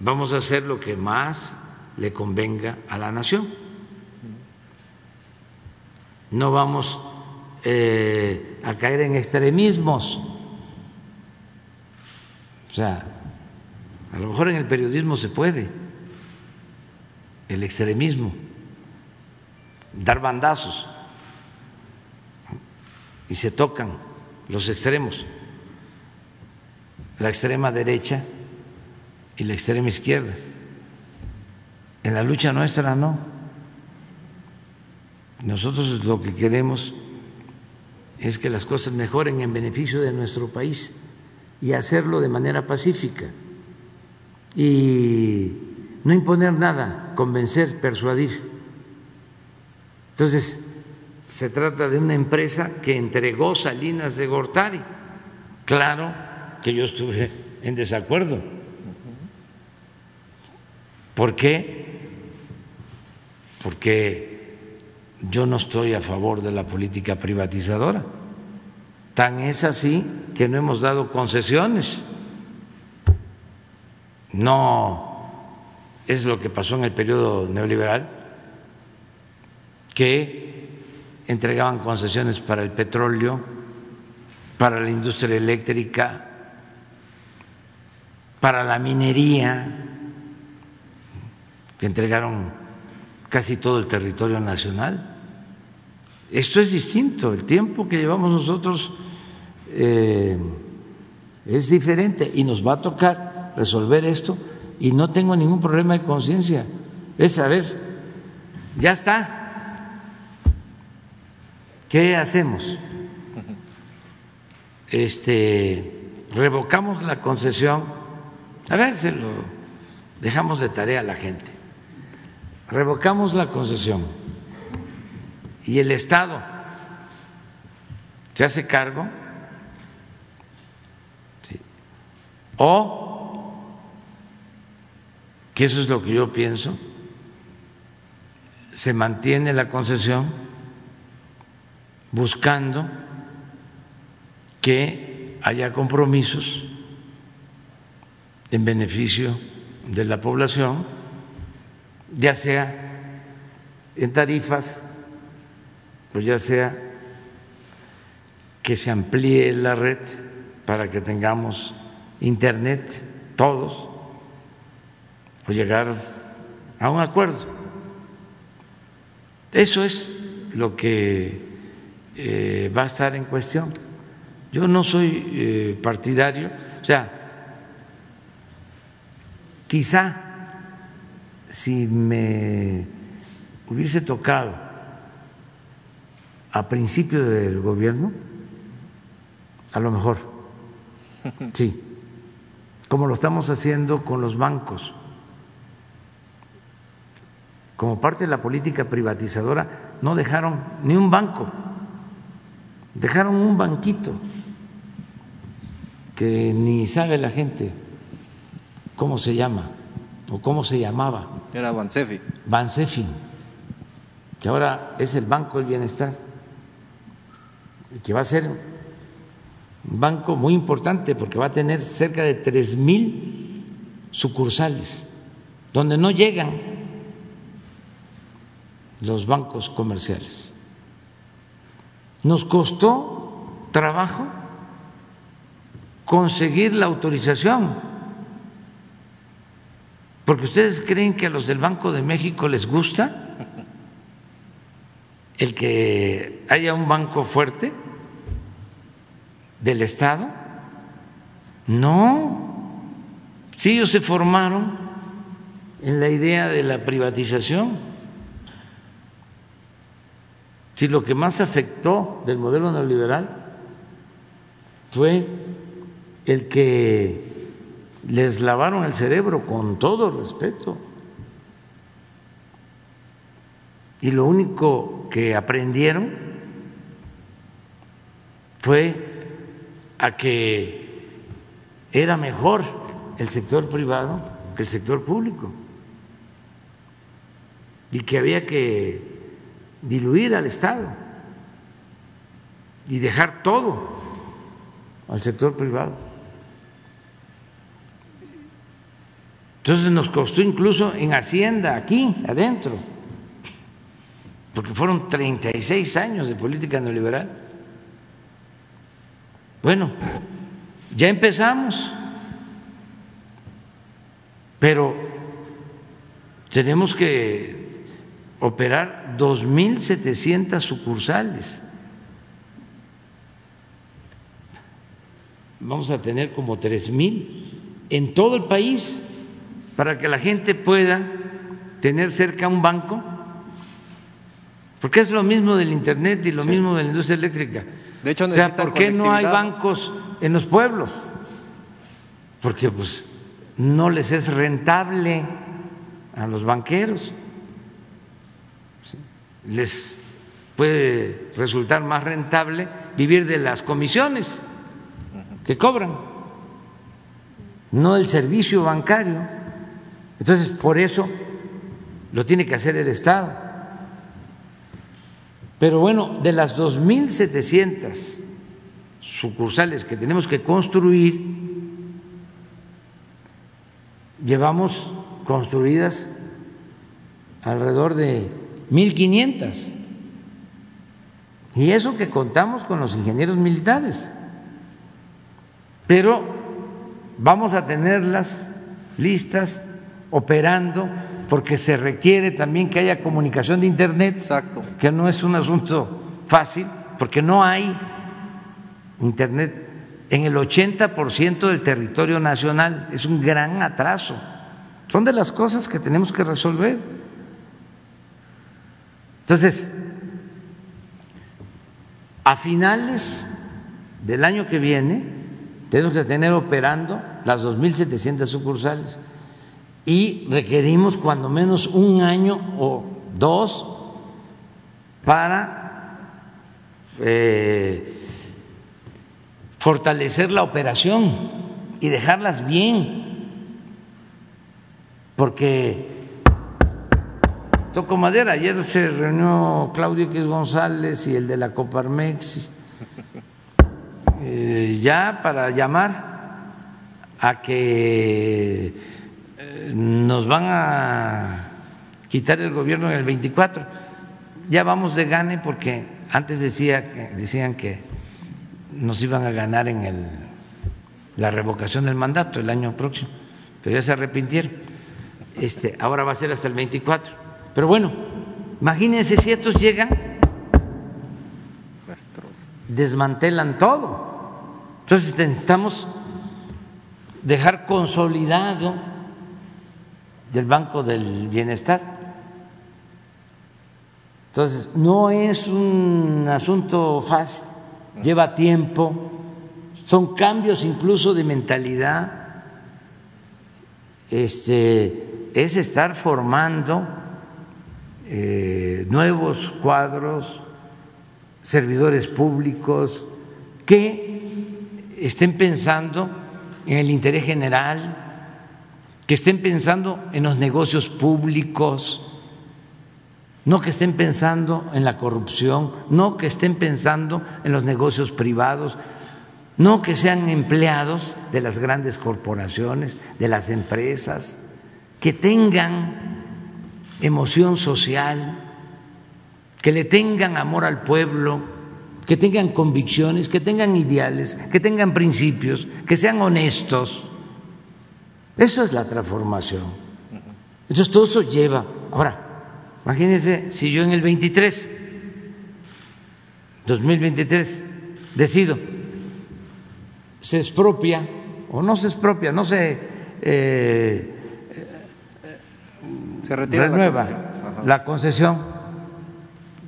vamos a hacer lo que más le convenga a la nación. No vamos eh, a caer en extremismos. O sea, a lo mejor en el periodismo se puede, el extremismo, dar bandazos y se tocan los extremos, la extrema derecha y la extrema izquierda. En la lucha nuestra no. Nosotros lo que queremos es que las cosas mejoren en beneficio de nuestro país y hacerlo de manera pacífica y no imponer nada, convencer, persuadir. Entonces, se trata de una empresa que entregó Salinas de Gortari. Claro que yo estuve en desacuerdo. ¿Por qué? Porque yo no estoy a favor de la política privatizadora. Tan es así que no hemos dado concesiones. No es lo que pasó en el periodo neoliberal, que entregaban concesiones para el petróleo, para la industria eléctrica, para la minería, que entregaron casi todo el territorio nacional. Esto es distinto, el tiempo que llevamos nosotros eh, es diferente y nos va a tocar resolver esto y no tengo ningún problema de conciencia. Es saber, ya está. ¿Qué hacemos? Este, revocamos la concesión. A ver, se lo dejamos de tarea a la gente. Revocamos la concesión. Y el Estado se hace cargo O, que eso es lo que yo pienso, se mantiene la concesión buscando que haya compromisos en beneficio de la población, ya sea en tarifas, pues ya sea que se amplíe la red para que tengamos Internet, todos, o llegar a un acuerdo. Eso es lo que eh, va a estar en cuestión. Yo no soy eh, partidario, o sea, quizá si me hubiese tocado a principio del gobierno, a lo mejor, *laughs* sí, como lo estamos haciendo con los bancos. Como parte de la política privatizadora, no dejaron ni un banco, dejaron un banquito que ni sabe la gente cómo se llama o cómo se llamaba. Era Bansefi. Bansefi, que ahora es el Banco del Bienestar, que va a ser un banco muy importante porque va a tener cerca de tres mil sucursales, donde no llegan los bancos comerciales. Nos costó trabajo conseguir la autorización, porque ustedes creen que a los del Banco de México les gusta el que haya un banco fuerte del Estado? No, si ellos se formaron en la idea de la privatización, si lo que más afectó del modelo neoliberal fue el que les lavaron el cerebro con todo respeto. Y lo único que aprendieron fue a que era mejor el sector privado que el sector público y que había que diluir al Estado y dejar todo al sector privado. Entonces nos costó incluso en Hacienda, aquí, adentro, porque fueron 36 años de política neoliberal. Bueno, ya empezamos, pero tenemos que operar 2.700 sucursales. Vamos a tener como 3.000 en todo el país para que la gente pueda tener cerca un banco, porque es lo mismo del Internet y lo mismo de la industria eléctrica. De hecho, o sea, ¿por qué no hay bancos en los pueblos? Porque pues no les es rentable a los banqueros. Les puede resultar más rentable vivir de las comisiones que cobran, no el servicio bancario. Entonces, por eso lo tiene que hacer el Estado. Pero bueno, de las 2.700 sucursales que tenemos que construir, llevamos construidas alrededor de 1.500. Y eso que contamos con los ingenieros militares. Pero vamos a tenerlas listas, operando, porque se requiere también que haya comunicación de Internet, Exacto. que no es un asunto fácil, porque no hay Internet en el 80% del territorio nacional. Es un gran atraso. Son de las cosas que tenemos que resolver. Entonces, a finales del año que viene, tenemos que tener operando las 2.700 sucursales y requerimos cuando menos un año o dos para eh, fortalecer la operación y dejarlas bien, porque toco madera, ayer se reunió Claudio X González y el de la Coparmex eh, ya para llamar a que nos van a quitar el gobierno en el 24. Ya vamos de gane porque antes decía, decían que nos iban a ganar en el, la revocación del mandato el año próximo, pero ya se arrepintieron. Este, ahora va a ser hasta el 24. Pero bueno, imagínense si estos llegan, desmantelan todo. Entonces necesitamos dejar consolidado del Banco del Bienestar. Entonces, no es un asunto fácil, lleva tiempo, son cambios incluso de mentalidad, este, es estar formando eh, nuevos cuadros, servidores públicos que estén pensando en el interés general, que estén pensando en los negocios públicos, no que estén pensando en la corrupción, no que estén pensando en los negocios privados, no que sean empleados de las grandes corporaciones, de las empresas, que tengan emoción social, que le tengan amor al pueblo, que tengan convicciones, que tengan ideales, que tengan principios, que sean honestos. Eso es la transformación. Entonces todo eso lleva. Ahora, imagínense si yo en el 23, 2023, decido, se expropia o no se expropia, no se, eh, se retira renueva la concesión. la concesión,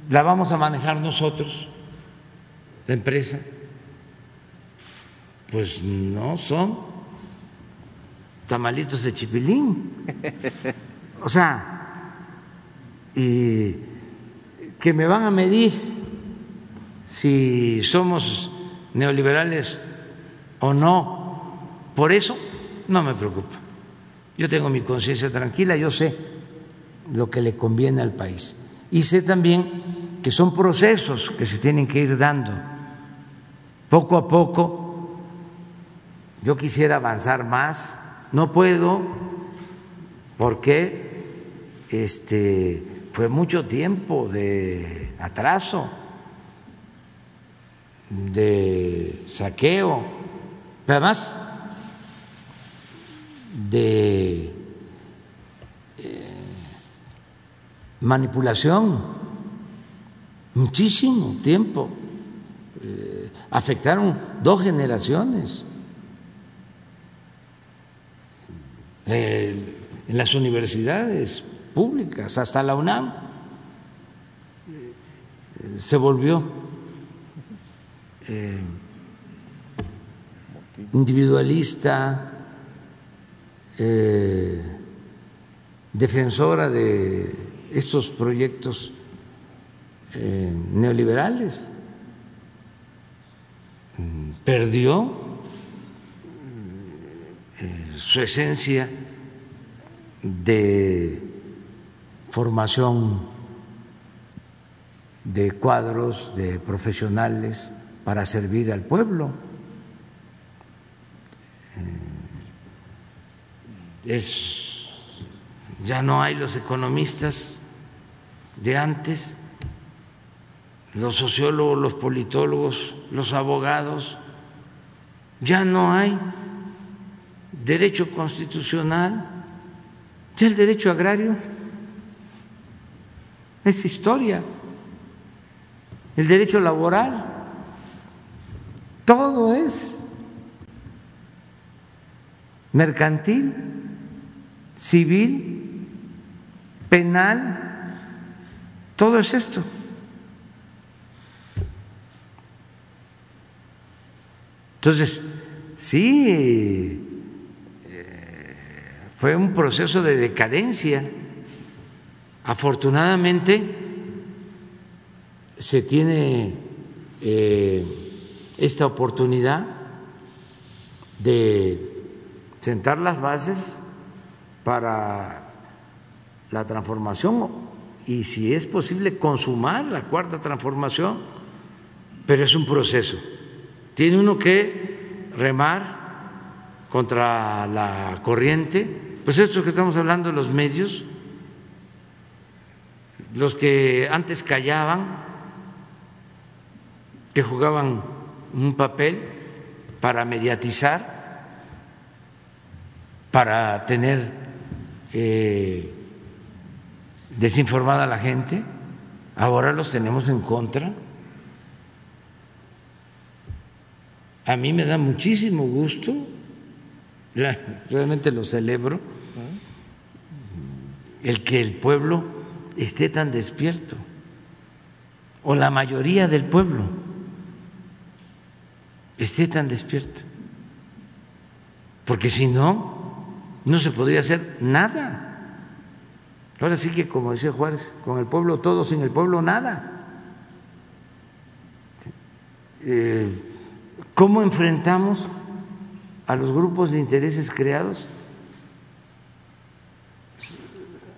la vamos a manejar nosotros la empresa, pues no son tamalitos de chipilín. O sea, y que me van a medir si somos neoliberales o no. Por eso no me preocupa. Yo tengo mi conciencia tranquila, yo sé lo que le conviene al país. Y sé también que son procesos que se tienen que ir dando poco a poco yo quisiera avanzar más, no puedo porque este, fue mucho tiempo de atraso, de saqueo, además de eh, manipulación, muchísimo tiempo. Eh, afectaron dos generaciones. En las universidades públicas, hasta la UNAM se volvió eh, individualista, eh, defensora de estos proyectos eh, neoliberales. Perdió su esencia de formación de cuadros, de profesionales para servir al pueblo. Eh, es, ya no hay los economistas de antes, los sociólogos, los politólogos, los abogados, ya no hay derecho constitucional, ya el derecho agrario. Es historia, el derecho laboral, todo es mercantil, civil, penal, todo es esto. Entonces, sí, fue un proceso de decadencia. Afortunadamente se tiene eh, esta oportunidad de sentar las bases para la transformación y si es posible consumar la cuarta transformación, pero es un proceso. Tiene uno que remar contra la corriente pues esto que estamos hablando los medios, los que antes callaban, que jugaban un papel para mediatizar, para tener eh, desinformada a la gente, ahora los tenemos en contra. A mí me da muchísimo gusto, *laughs* realmente lo celebro, el que el pueblo esté tan despierto, o la mayoría del pueblo esté tan despierto, porque si no, no se podría hacer nada. Ahora sí que, como decía Juárez, con el pueblo todo, sin el pueblo nada. Eh, ¿Cómo enfrentamos a los grupos de intereses creados?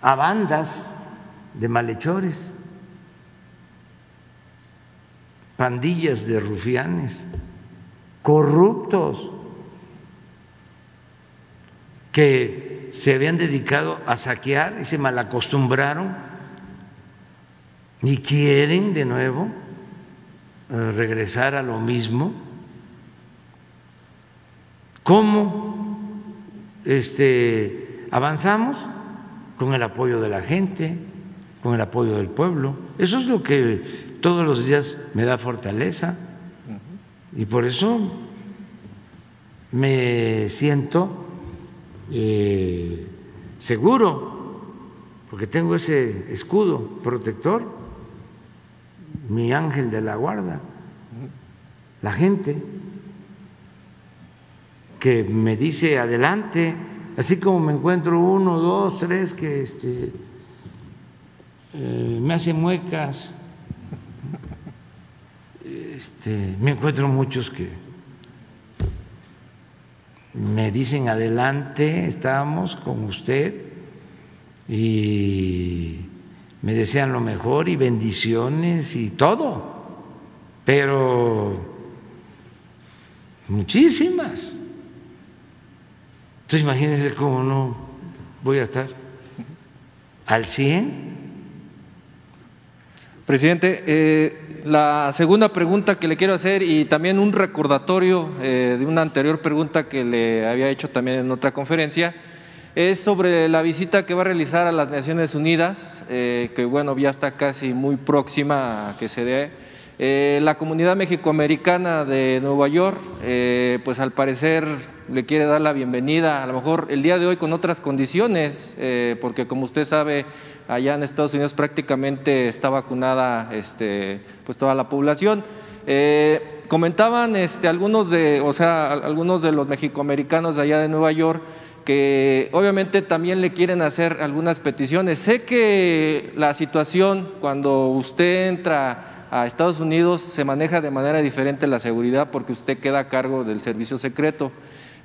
A bandas de malhechores, pandillas de rufianes, corruptos, que se habían dedicado a saquear y se malacostumbraron y quieren de nuevo eh, regresar a lo mismo. ¿Cómo este, avanzamos? Con el apoyo de la gente, con el apoyo del pueblo. Eso es lo que todos los días me da fortaleza. Y por eso me siento eh, seguro, porque tengo ese escudo protector, mi ángel de la guarda, la gente que me dice adelante Así como me encuentro uno, dos, tres que este, eh, me hacen muecas, este, me encuentro muchos que me dicen adelante, estamos con usted y me desean lo mejor y bendiciones y todo, pero muchísimas. Entonces imagínense cómo no voy a estar al 100. Presidente, eh, la segunda pregunta que le quiero hacer y también un recordatorio eh, de una anterior pregunta que le había hecho también en otra conferencia es sobre la visita que va a realizar a las Naciones Unidas, eh, que bueno, ya está casi muy próxima a que se dé. La comunidad mexicoamericana de Nueva York, pues al parecer le quiere dar la bienvenida, a lo mejor el día de hoy con otras condiciones, porque como usted sabe, allá en Estados Unidos prácticamente está vacunada este, pues toda la población. comentaban este, algunos de, o sea, algunos de los mexicoamericanos allá de Nueva York que obviamente también le quieren hacer algunas peticiones. Sé que la situación cuando usted entra a Estados Unidos se maneja de manera diferente la seguridad porque usted queda a cargo del servicio secreto.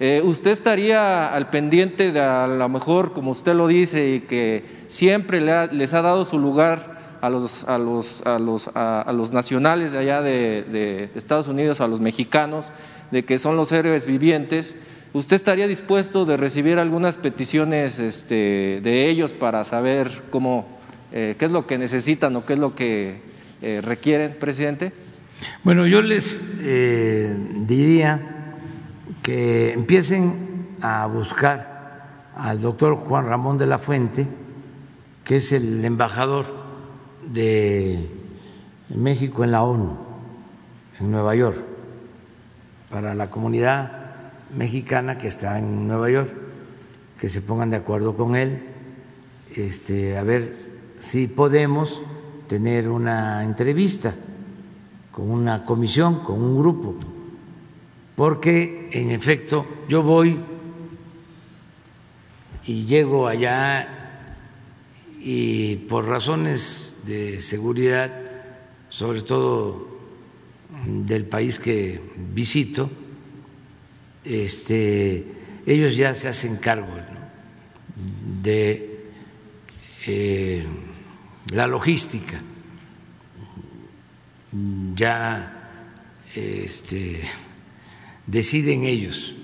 Eh, ¿Usted estaría al pendiente de a lo mejor, como usted lo dice, y que siempre les ha dado su lugar a los, a los, a los, a, los nacionales de allá de, Estados Unidos, a los mexicanos, de que son los héroes vivientes? ¿Usted estaría dispuesto de recibir algunas peticiones este, de ellos para saber cómo, eh, qué es lo que necesitan o qué es lo que eh, requieren, presidente? Bueno, yo les diría que empiecen a buscar al doctor Juan Ramón de la Fuente, que es el embajador de México en la ONU, en Nueva York, para la comunidad mexicana que está en Nueva York, que se pongan de acuerdo con él, este, a ver si podemos tener una entrevista con una comisión, con un grupo, porque en efecto yo voy y llego allá y por razones de seguridad, sobre todo del país que visito, este, ellos ya se hacen cargo de eh, la logística, ya este, deciden ellos.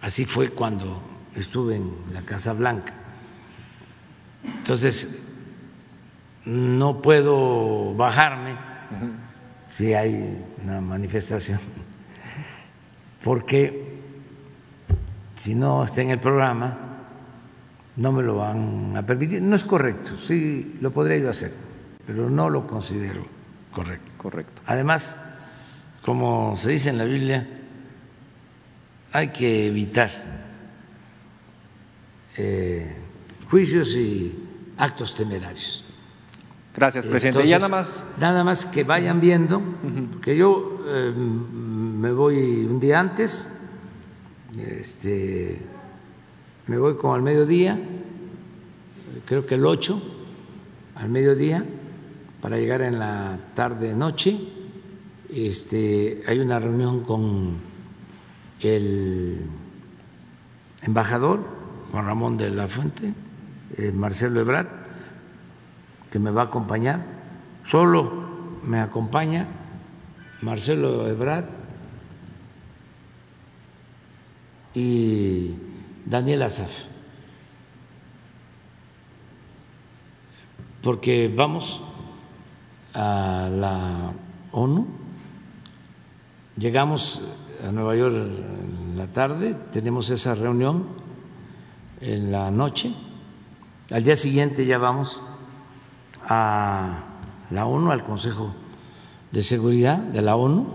Así fue cuando estuve en la Casa Blanca. Entonces, no puedo bajarme si hay una manifestación, porque si no está en el programa, no me lo van a permitir. No es correcto, sí lo podría yo hacer, pero no lo considero correcto. Correcto. Además, como se dice en la Biblia, hay que evitar eh, juicios y actos temerarios. Gracias, presidente. y nada más. Nada más que vayan viendo, que yo eh, me voy un día antes, este, me voy como al mediodía, creo que el 8, al mediodía, para llegar en la tarde-noche. Este, hay una reunión con el embajador, Juan Ramón de la Fuente, eh, Marcelo Ebrard, que me va a acompañar. Solo me acompaña Marcelo Ebrard y Daniel Azaf, porque vamos a la ONU, llegamos a Nueva York en la tarde, tenemos esa reunión en la noche, al día siguiente ya vamos a la ONU, al Consejo de Seguridad de la ONU.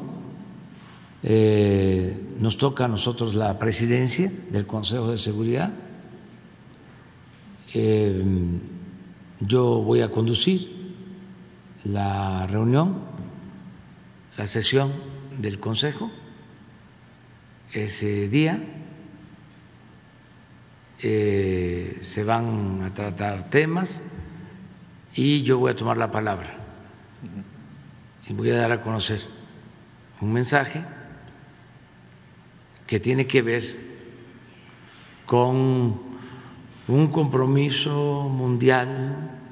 Eh, nos toca a nosotros la presidencia del Consejo de Seguridad. Eh, yo voy a conducir la reunión, la sesión del Consejo ese día. Eh, se van a tratar temas y yo voy a tomar la palabra y voy a dar a conocer un mensaje que tiene que ver con un compromiso mundial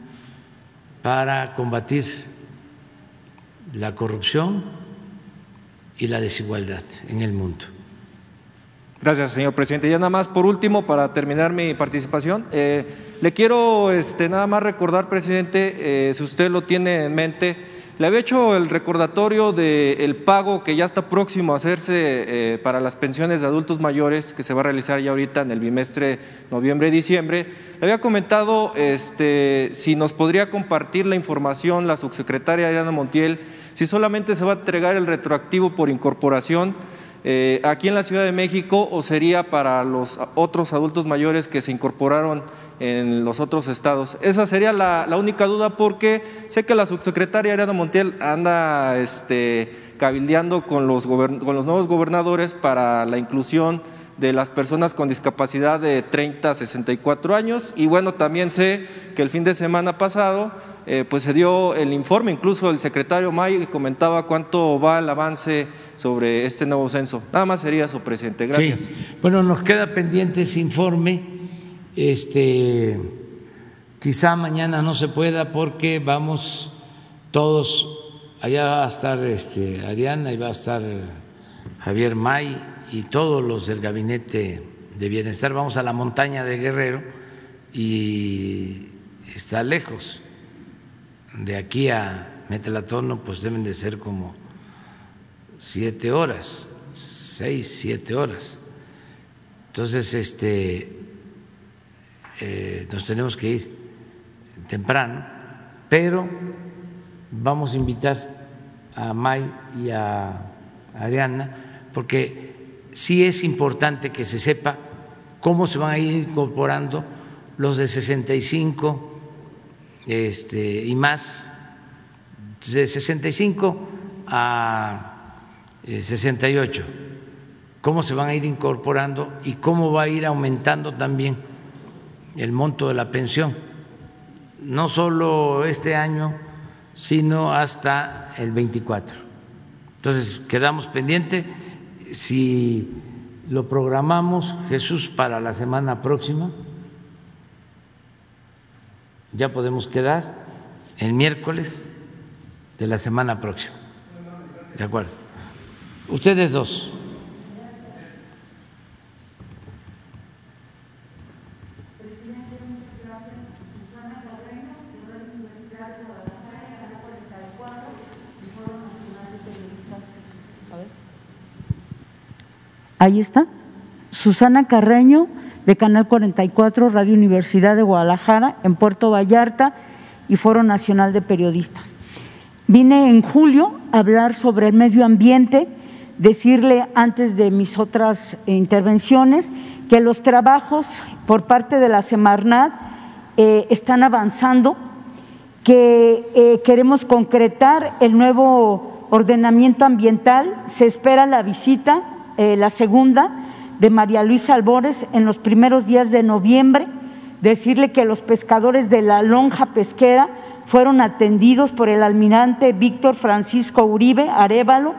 para combatir la corrupción y la desigualdad en el mundo. Gracias, señor presidente. Ya nada más, por último, para terminar mi participación, eh, le quiero este, nada más recordar, presidente, eh, si usted lo tiene en mente, le había hecho el recordatorio del pago que ya está próximo a hacerse eh, para las pensiones de adultos mayores, que se va a realizar ya ahorita en el bimestre noviembre-diciembre. Le había comentado este, si nos podría compartir la información la subsecretaria Ariana Montiel, si solamente se va a entregar el retroactivo por incorporación eh, aquí en la Ciudad de México o sería para los otros adultos mayores que se incorporaron en los otros estados. Esa sería la, única duda porque sé que la subsecretaria Ariana Montiel anda este, cabildeando con los, con los nuevos gobernadores para la inclusión de las personas con discapacidad de 30 a 64 años y bueno, también sé que el fin de semana pasado eh, pues se dio el informe, incluso el secretario May comentaba cuánto va el avance sobre este nuevo censo. Nada más sería eso, presidente. Gracias. Bueno, nos queda pendiente ese informe. Este, quizá mañana no se pueda porque vamos todos, allá va a estar este, Ariana y va a estar Javier May y todos los del gabinete de bienestar. Vamos a la montaña de Guerrero y está lejos de aquí a Metlatono pues deben de ser como siete horas, seis, siete horas. Entonces, este, eh, nos tenemos que ir temprano, pero vamos a invitar a May y a Ariana, porque sí es importante que se sepa cómo se van a ir incorporando los de 65 este, y más, de 65 a 68, eh, cómo se van a ir incorporando y cómo va a ir aumentando también el monto de la pensión, no solo este año, sino hasta el 24. Entonces, quedamos pendientes si lo programamos, Jesús, para la semana próxima ya podemos quedar el miércoles de la semana próxima. De acuerdo. Ustedes dos. Ahí está. Susana Carreño de Canal 44, Radio Universidad de Guadalajara, en Puerto Vallarta y Foro Nacional de Periodistas. Vine en julio a hablar sobre el medio ambiente, decirle antes de mis otras intervenciones que los trabajos por parte de la Semarnat eh, están avanzando, que eh, queremos concretar el nuevo ordenamiento ambiental, se espera la visita, eh, la segunda, de María Luisa Albores en los primeros días de noviembre, decirle que los pescadores de la lonja pesquera fueron atendidos por el almirante Víctor Francisco Uribe Arevalo,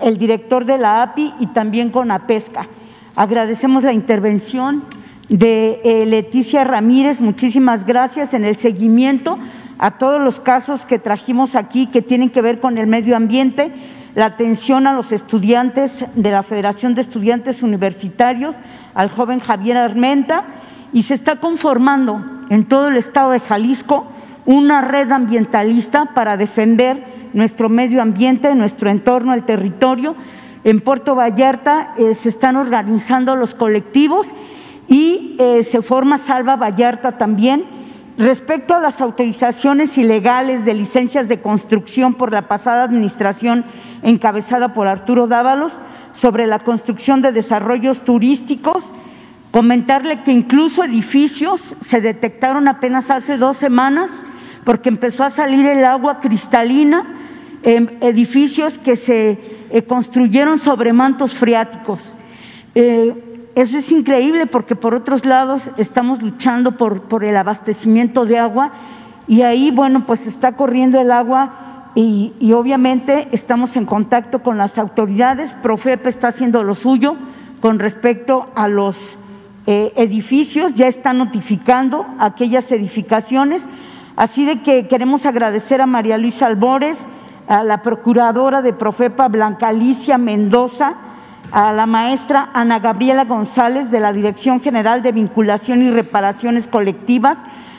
el director de la API y también con APESCA. Agradecemos la intervención de eh, Leticia Ramírez, muchísimas gracias en el seguimiento a todos los casos que trajimos aquí que tienen que ver con el medio ambiente la atención a los estudiantes de la Federación de Estudiantes Universitarios, al joven Javier Armenta, y se está conformando en todo el estado de Jalisco una red ambientalista para defender nuestro medio ambiente, nuestro entorno, el territorio. En Puerto Vallarta eh, se están organizando los colectivos y eh, se forma Salva Vallarta también Respecto a las autorizaciones ilegales de licencias de construcción por la pasada administración encabezada por Arturo Dávalos sobre la construcción de desarrollos turísticos, comentarle que incluso edificios se detectaron apenas hace dos semanas porque empezó a salir el agua cristalina en edificios que se eh, construyeron sobre mantos freáticos. Eh, eso es increíble porque por otros lados estamos luchando por, el abastecimiento de agua y ahí, bueno, pues está corriendo el agua y, obviamente estamos en contacto con las autoridades. Profepe está haciendo lo suyo con respecto a los eh, edificios, ya está notificando aquellas edificaciones. Así de que queremos agradecer a María Luisa Albores, a la procuradora de Profepa Blanca Alicia Mendoza, a la maestra Ana Gabriela González de la Dirección General de Vinculación y Reparaciones Colectivas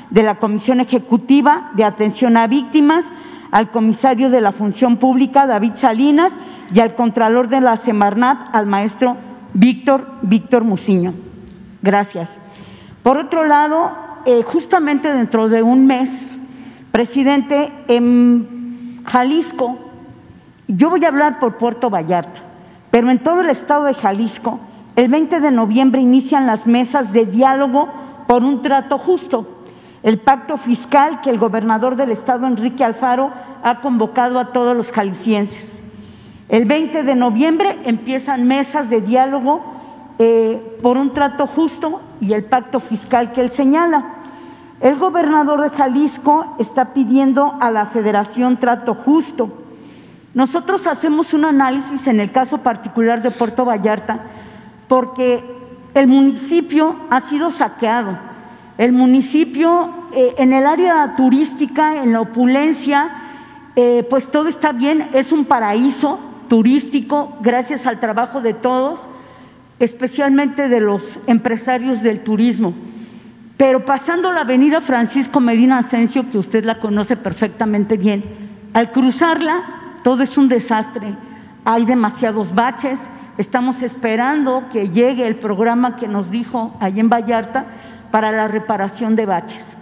de la Comisión Ejecutiva de Atención a Víctimas, al comisario de la Función Pública David Salinas y al contralor de la Semarnat, al maestro Víctor Víctor Muciño. Gracias. Por otro lado, eh, justamente dentro de un mes, presidente, en Jalisco, yo voy a hablar por Puerto Vallarta, pero en todo el estado de Jalisco, el 20 de noviembre inician las mesas de diálogo por un trato justo. El pacto fiscal que el gobernador del estado, Enrique Alfaro, ha convocado a todos los jaliscienses. El 20 de noviembre empiezan mesas de diálogo eh, por un trato justo y el pacto fiscal que él señala. El gobernador de Jalisco está pidiendo a la federación trato justo nosotros hacemos un análisis en el caso particular de Puerto Vallarta porque el municipio ha sido saqueado. El municipio eh, en el área turística, en la opulencia, eh, pues todo está bien, es un paraíso turístico gracias al trabajo de todos, especialmente de los empresarios del turismo. Pero pasando la avenida Francisco Medina Asensio, que usted la conoce perfectamente bien, al cruzarla todo es un desastre, hay demasiados baches, estamos esperando que llegue el programa que nos dijo allí en Vallarta para la reparación de baches.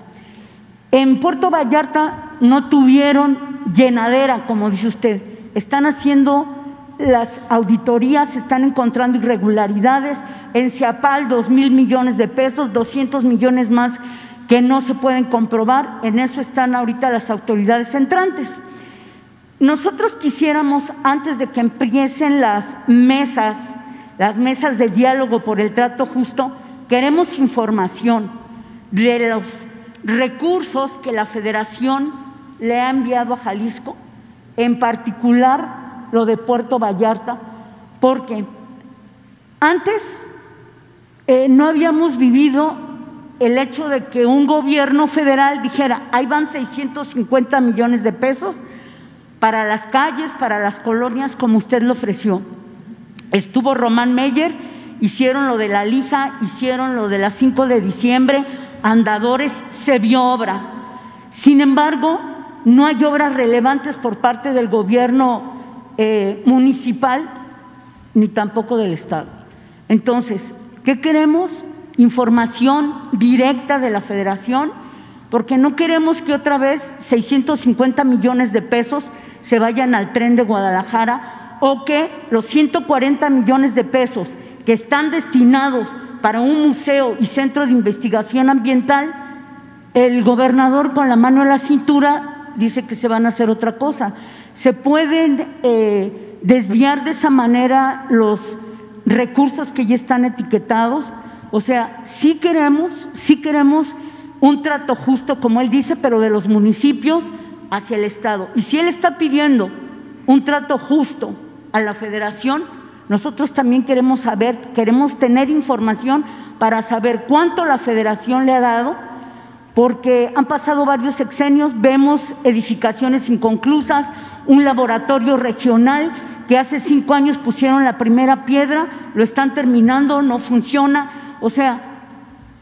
En Puerto Vallarta no tuvieron llenadera, como dice usted, están haciendo las auditorías, están encontrando irregularidades, en Ciapal dos mil millones de pesos, 200 millones más que no se pueden comprobar, en eso están ahorita las autoridades entrantes. Nosotros quisiéramos, antes de que empiecen las mesas, las mesas de diálogo por el trato justo, queremos información de los recursos que la federación le ha enviado a Jalisco, en particular lo de Puerto Vallarta, porque antes eh, no habíamos vivido el hecho de que un gobierno federal dijera, ahí van 650 millones de pesos, para las calles, para las colonias, como usted lo ofreció. Estuvo Román Meyer, hicieron lo de la lija, hicieron lo de las 5 de diciembre, andadores, se vio obra. Sin embargo, no hay obras relevantes por parte del gobierno eh, municipal ni tampoco del Estado. Entonces, ¿qué queremos? Información directa de la federación, porque no queremos que otra vez 650 millones de pesos se vayan al tren de Guadalajara o que los 140 millones de pesos que están destinados para un museo y centro de investigación ambiental, el gobernador con la mano en la cintura dice que se van a hacer otra cosa. Se pueden eh, desviar de esa manera los recursos que ya están etiquetados. O sea, sí queremos, sí queremos un trato justo, como él dice, pero de los municipios hacia el Estado. Y si él está pidiendo un trato justo a la federación, nosotros también queremos saber, queremos tener información para saber cuánto la federación le ha dado, porque han pasado varios sexenios, vemos edificaciones inconclusas, un laboratorio regional que hace cinco años pusieron la primera piedra, lo están terminando, no funciona, o sea,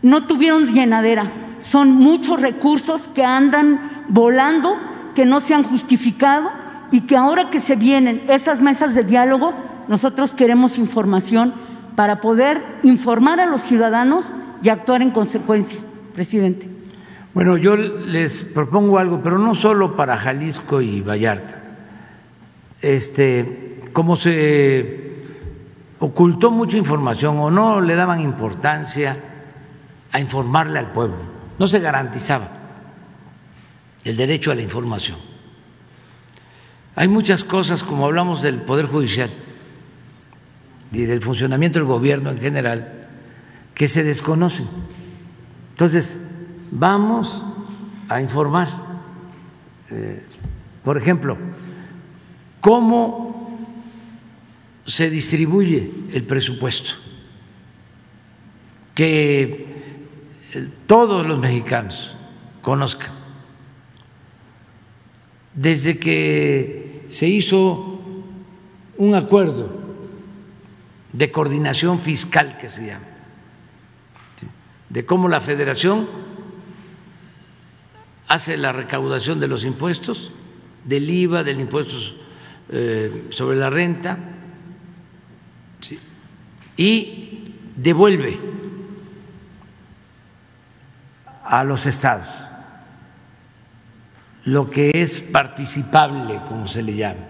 no tuvieron llenadera, son muchos recursos que andan volando que no se han justificado y que ahora que se vienen esas mesas de diálogo, nosotros queremos información para poder informar a los ciudadanos y actuar en consecuencia, presidente. Bueno, yo les propongo algo, pero no solo para Jalisco y Vallarta. Este, como se ocultó mucha información o no le daban importancia a informarle al pueblo, no se garantizaba el derecho a la información. Hay muchas cosas, como hablamos del Poder Judicial y del funcionamiento del gobierno en general, que se desconocen. Entonces, vamos a informar, eh, por ejemplo, cómo se distribuye el presupuesto, que eh, todos los mexicanos conozcan desde que se hizo un acuerdo de coordinación fiscal que se llama, de cómo la federación hace la recaudación de los impuestos, del IVA, del impuesto eh, sobre la renta, y devuelve a los estados lo que es participable, como se le llama.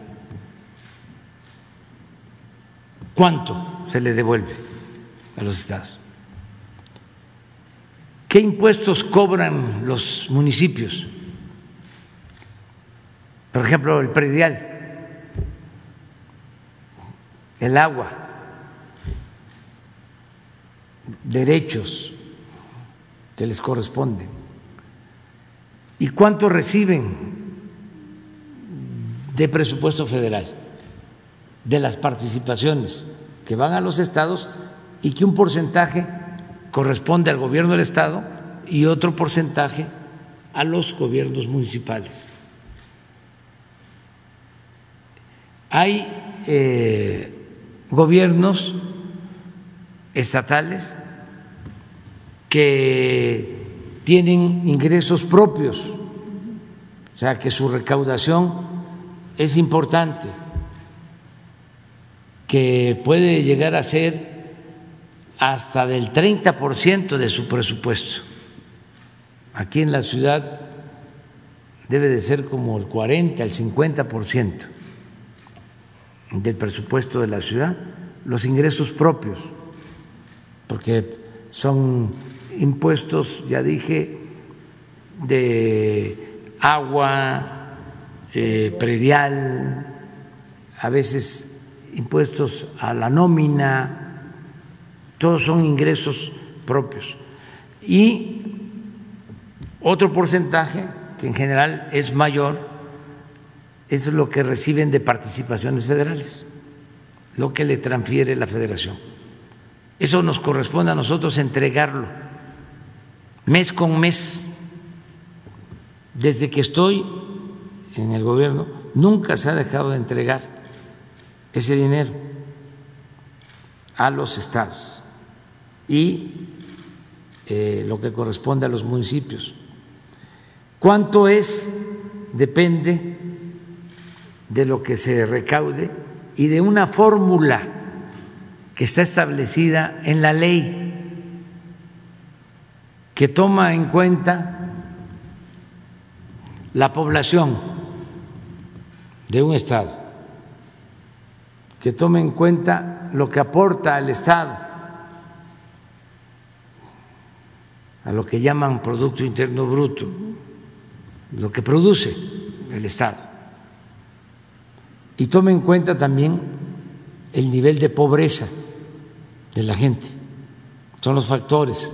¿Cuánto se le devuelve a los estados? ¿Qué impuestos cobran los municipios? Por ejemplo, el predial, el agua, derechos que les corresponden. ¿Y cuánto reciben de presupuesto federal? De las participaciones que van a los estados y que un porcentaje corresponde al gobierno del Estado y otro porcentaje a los gobiernos municipales. Hay eh, gobiernos estatales que tienen ingresos propios, o sea que su recaudación es importante, que puede llegar a ser hasta del 30% de su presupuesto. Aquí en la ciudad debe de ser como el 40, el 50% del presupuesto de la ciudad, los ingresos propios, porque son impuestos, ya dije, de agua, eh, predial, a veces impuestos a la nómina, todos son ingresos propios. Y otro porcentaje, que en general es mayor, es lo que reciben de participaciones federales, lo que le transfiere la federación. Eso nos corresponde a nosotros entregarlo mes con mes. Desde que estoy en el gobierno, nunca se ha dejado de entregar ese dinero a los estados y eh, lo que corresponde a los municipios. ¿Cuánto es? Depende de lo que se recaude y de una fórmula que está establecida en la ley que toma en cuenta la población de un Estado, que toma en cuenta lo que aporta al Estado a lo que llaman Producto Interno Bruto, lo que produce el Estado. Y tome en cuenta también el nivel de pobreza de la gente. Son los factores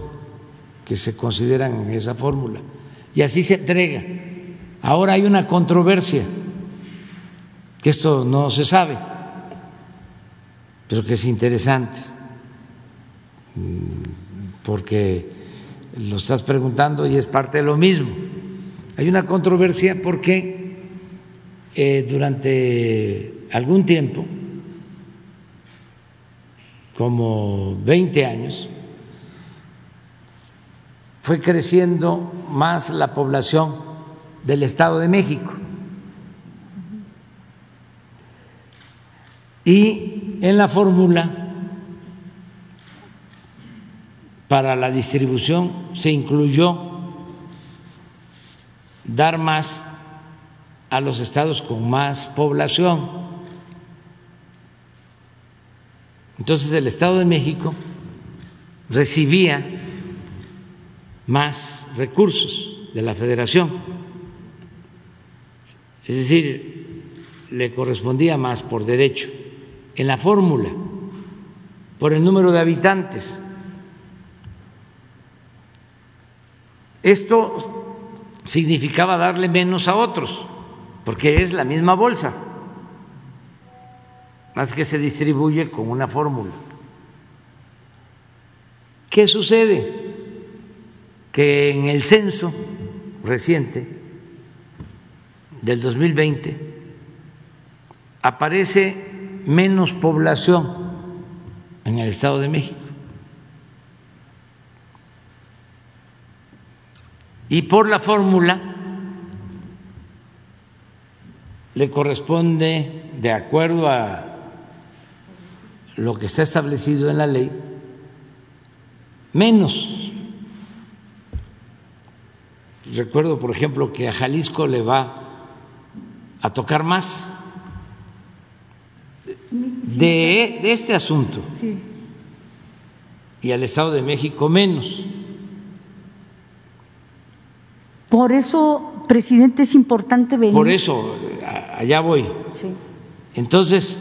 que se consideran en esa fórmula. Y así se entrega. Ahora hay una controversia, que esto no se sabe, pero que es interesante, mm, porque lo estás preguntando y es parte de lo mismo. Hay una controversia porque eh, durante algún tiempo, como 20 años, fue creciendo más la población del Estado de México. Y en la fórmula para la distribución se incluyó dar más a los estados con más población. Entonces el Estado de México recibía más recursos de la federación, es decir, le correspondía más por derecho en la fórmula, por el número de habitantes. Esto significaba darle menos a otros, porque es la misma bolsa, más que se distribuye con una fórmula. ¿Qué sucede? Que en el censo reciente del 2020 aparece menos población en el Estado de México. Y por la fórmula le corresponde, de acuerdo a lo que está establecido en la ley, menos. Recuerdo, por ejemplo, que a Jalisco le va a tocar más de, de este asunto y al Estado de México menos. Por eso, presidente, es importante venir. Por eso, allá voy. Entonces,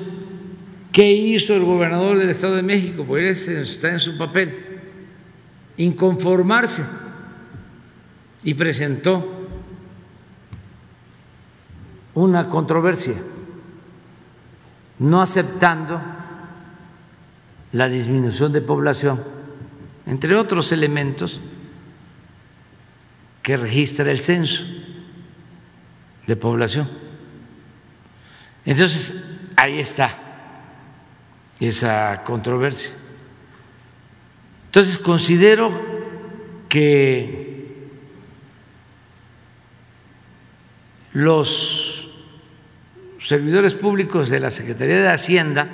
¿qué hizo el gobernador del Estado de México? Pues está en su papel, inconformarse y presentó una controversia, no aceptando la disminución de población, entre otros elementos que registra el censo de población. Entonces, ahí está esa controversia. Entonces, considero que los servidores públicos de la Secretaría de Hacienda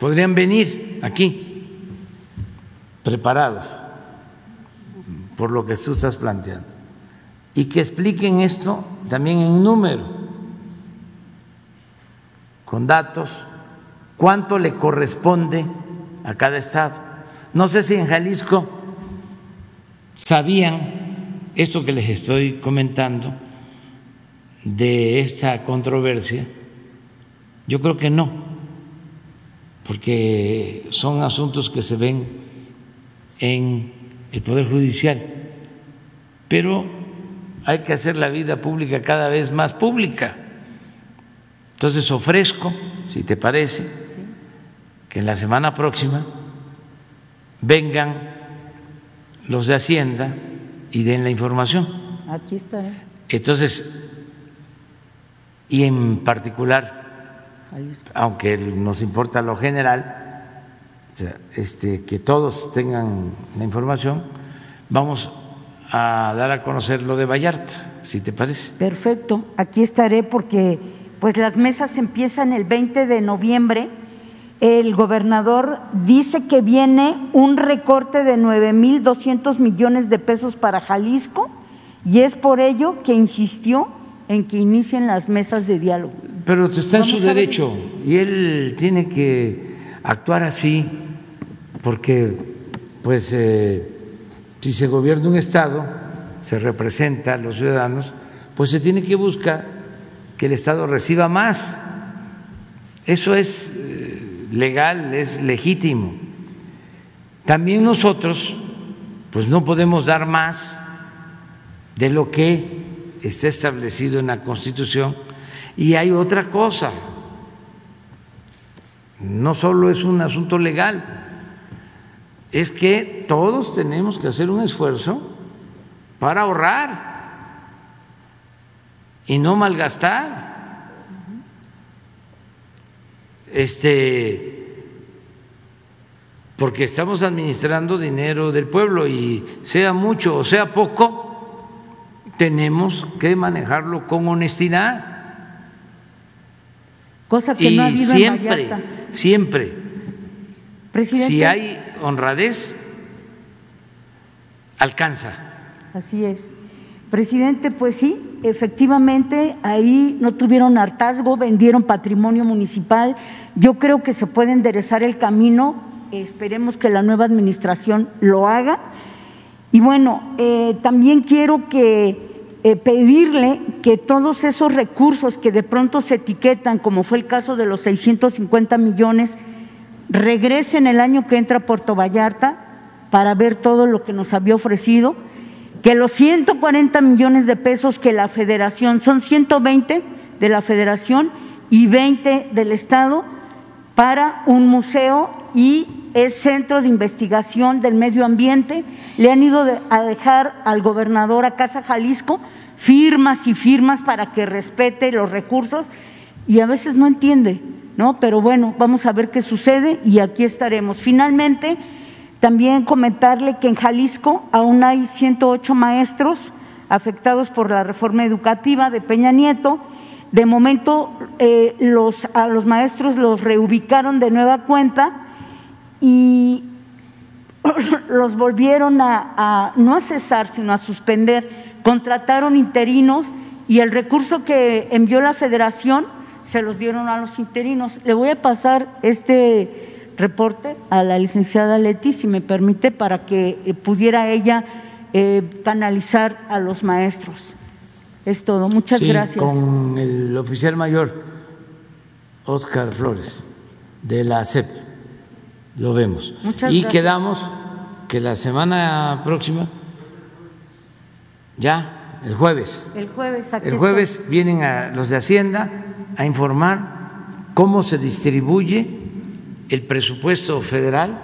podrían venir aquí preparados por lo que tú estás planteando y que expliquen esto también en número, con datos, cuánto le corresponde a cada estado. No sé si en Jalisco sabían esto que les estoy comentando de esta controversia. Yo creo que no, porque son asuntos que se ven en el Poder Judicial, pero hay que hacer la vida pública cada vez más pública. Entonces ofrezco, si te parece, que en la semana próxima vengan los de Hacienda y den la información. Aquí está. Entonces, y en particular, aunque nos importa lo general, este, que todos tengan la información, vamos a dar a conocer lo de Vallarta, si te parece. Perfecto, aquí estaré porque pues las mesas empiezan el 20 de noviembre. El gobernador dice que viene un recorte de 9.200 millones de pesos para Jalisco y es por ello que insistió en que inicien las mesas de diálogo. Pero está en su derecho y él tiene que actuar así porque pues eh, si se gobierna un Estado, se representa a los ciudadanos, pues se tiene que buscar que el Estado reciba más. Eso es eh, legal, es legítimo. También nosotros, pues no podemos dar más de lo que está establecido en la Constitución. Y hay otra cosa, no solo es un asunto legal, es que todos tenemos que hacer un esfuerzo para ahorrar y no malgastar. Este porque estamos administrando dinero del pueblo y sea mucho o sea poco, tenemos que manejarlo con honestidad. Cosa que y no ha habido siempre, en siempre, Presidente. si hay honradez, alcanza. Así es. Presidente, pues sí, efectivamente ahí no tuvieron hartazgo, vendieron patrimonio municipal. Yo creo que se puede enderezar el camino, esperemos que la nueva administración lo haga. Y bueno, eh, también quiero que eh, pedirle que todos esos recursos que de pronto se etiquetan, como fue el caso de los 650 millones, regresen el año que entra a Puerto Vallarta para ver todo lo que nos había ofrecido, que los 140 millones de pesos que la federación, son 120 de la federación y 20 del Estado para un museo y es centro de investigación del medio ambiente. Le han ido a dejar al gobernador a Casa Jalisco firmas y firmas para que respete los recursos y a veces no entiende, ¿no? Pero bueno, vamos a ver qué sucede y aquí estaremos. Finalmente, también comentarle que en Jalisco aún hay 108 maestros afectados por la reforma educativa de Peña Nieto. De momento, eh, los, a los maestros los reubicaron de nueva cuenta y *clears throat* los volvieron a, no a cesar, sino a suspender. Contrataron interinos y el recurso que envió la federación se los dieron a los interinos. Le voy a pasar este reporte a la licenciada Leti, si me permite, para que eh, pudiera ella eh, canalizar a los maestros. Es todo. Muchas sí, gracias. Con el oficial mayor Oscar Flores de la CEP lo vemos. Muchas y gracias. quedamos que la semana próxima, ya, el jueves, El jueves, aquí el estoy. jueves vienen a los de Hacienda a informar cómo se distribuye el presupuesto federal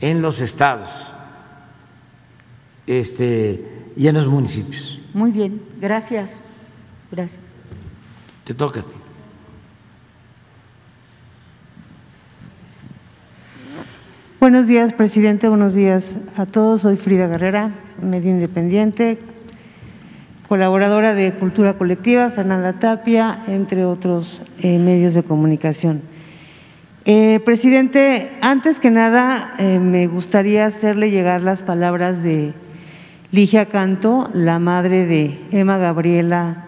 en los estados este, y en los municipios. Muy bien, gracias. Gracias. Te toca a ti. Buenos días, presidente. Buenos días a todos. Soy Frida Guerrera, medio independiente, colaboradora de Cultura Colectiva, Fernanda Tapia, entre otros eh, medios de comunicación. Eh, presidente, antes que nada, eh, me gustaría hacerle llegar las palabras de Ligia Canto, la madre de Emma Gabriela,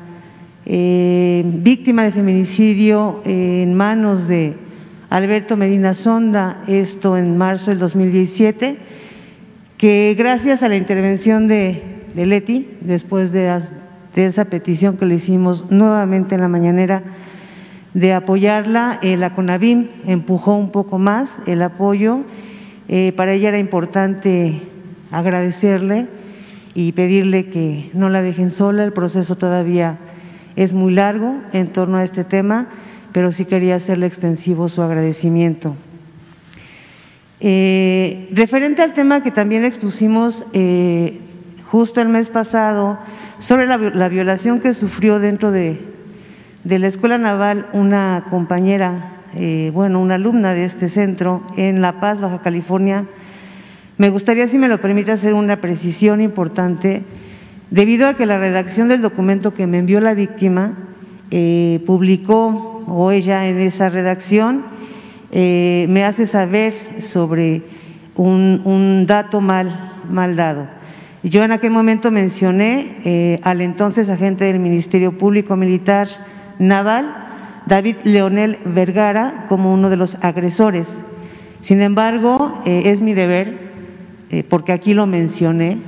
eh, víctima de feminicidio en manos de Alberto Medina Sonda, esto en marzo del 2017, que gracias a la intervención de, Leti, después de, de esa petición que le hicimos nuevamente en la mañanera, de apoyarla, eh, la CONAVIM empujó un poco más el apoyo. Eh, para ella era importante agradecerle y pedirle que no la dejen sola. El proceso todavía es muy largo en torno a este tema, pero sí quería hacerle extensivo su agradecimiento. Eh, referente al tema que también expusimos justo el mes pasado sobre la, la violación que sufrió dentro de, de la Escuela Naval una compañera, eh, bueno, una alumna de este centro en La Paz, Baja California, me gustaría, si me lo permite, hacer una precisión importante, debido a que la redacción del documento que me envió la víctima eh, publicó, o ella en esa redacción, eh, me hace saber sobre un, dato mal, dado. Yo en aquel momento mencioné al entonces agente del Ministerio Público Militar Naval, David Leonel Vergara, como uno de los agresores. Sin embargo, eh, es mi deber, eh, porque aquí lo mencioné,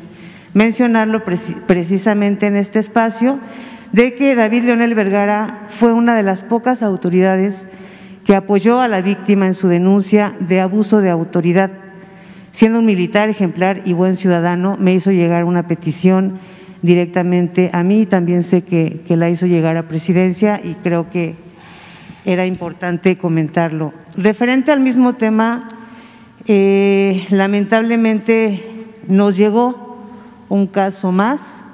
mencionarlo preci- precisamente en este espacio, de que David Leonel Vergara fue una de las pocas autoridades que apoyó a la víctima en su denuncia de abuso de autoridad. Siendo un militar ejemplar y buen ciudadano, me hizo llegar una petición directamente a mí, también sé que, la hizo llegar a presidencia y creo que era importante comentarlo. Referente al mismo tema, eh, lamentablemente nos llegó un caso más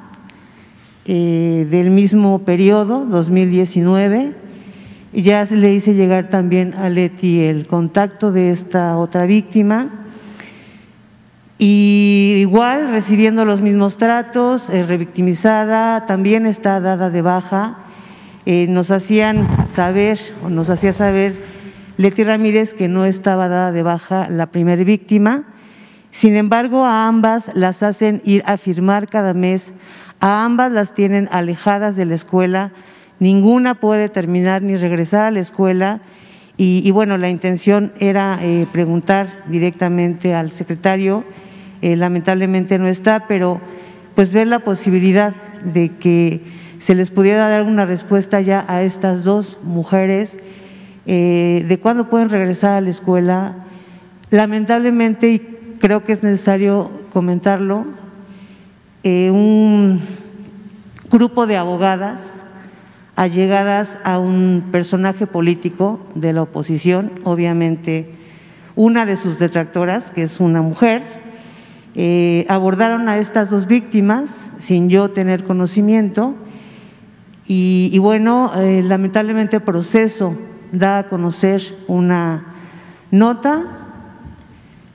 eh, del mismo periodo, 2019. Ya le hice llegar también a Leti el contacto de esta otra víctima. Y igual, recibiendo los mismos tratos, eh, revictimizada, también está dada de baja. Eh, nos hacían saber, o nos hacía saber Leti Ramírez que no estaba dada de baja la primer víctima. Sin embargo, a ambas las hacen ir a firmar cada mes, a ambas las tienen alejadas de la escuela, ninguna puede terminar ni regresar a la escuela. Y, bueno, la intención era eh, preguntar directamente al secretario, eh, lamentablemente no está, pero pues ver la posibilidad de que se les pudiera dar una respuesta ya a estas dos mujeres eh, de cuándo pueden regresar a la escuela. Lamentablemente, y creo que es necesario comentarlo, eh, un grupo de abogadas allegadas a un personaje político de la oposición, obviamente una de sus detractoras, que es una mujer, eh, abordaron a estas dos víctimas sin yo tener conocimiento Y, bueno, eh, lamentablemente el proceso da a conocer una nota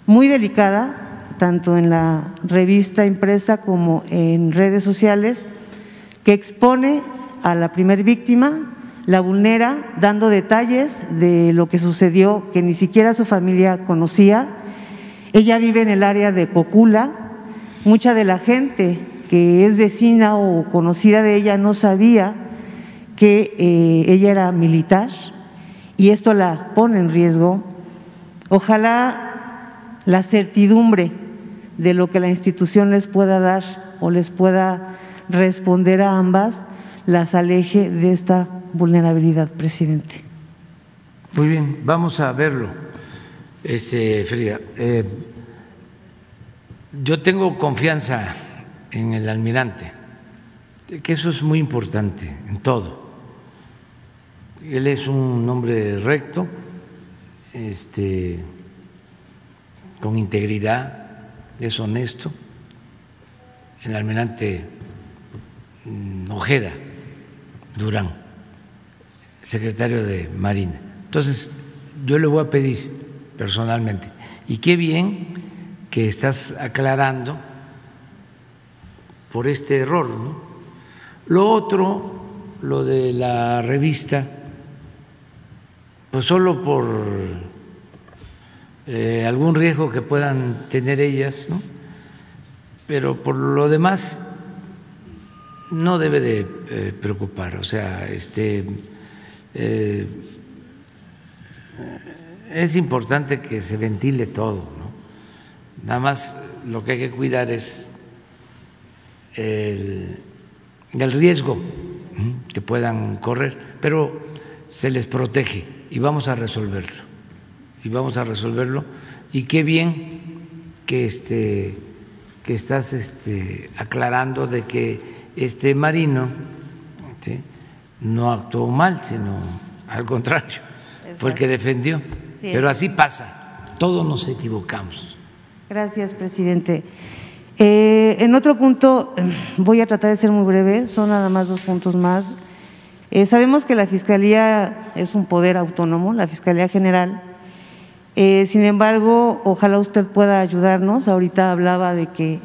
muy delicada, tanto en la revista impresa como en redes sociales, que expone a la primer víctima, la vulnera, dando detalles de lo que sucedió que ni siquiera su familia conocía. Ella vive en el área de Cocula. Mucha de la gente que es vecina o conocida de ella no sabía que eh, ella era militar y esto la pone en riesgo. Ojalá la certidumbre de lo que la institución les pueda dar o les pueda responder a ambas las aleje de esta vulnerabilidad, presidente. Muy bien, vamos a verlo, este, Frida. Eh, yo tengo confianza en el almirante, que eso es muy importante en todo. Él es un hombre recto, este, con integridad, es honesto. El almirante mm, Ojeda Durán, secretario de Marina. Entonces, yo le voy a pedir personalmente, y qué bien que estás aclarando por este error. ¿no? Lo otro, lo de la revista, pues solo por eh, algún riesgo que puedan tener ellas, pero por lo demás no debe de eh, preocupar, o sea, este eh, es importante que se ventile todo, ¿no? Nada más lo que hay que cuidar es el, el riesgo que puedan correr, pero se les protege y vamos a resolverlo. Y vamos a resolverlo. Y qué bien que este que estás este, aclarando de que este marino no actuó mal, sino al contrario, fue el que defendió. Pero así pasa, todos nos equivocamos. Gracias, presidente. Eh, en otro punto, *clears throat* voy a tratar de ser muy breve, son nada más dos puntos más. Eh, sabemos que la Fiscalía es un poder autónomo, la Fiscalía General. Eh, sin embargo, ojalá usted pueda ayudarnos. Ahorita hablaba de que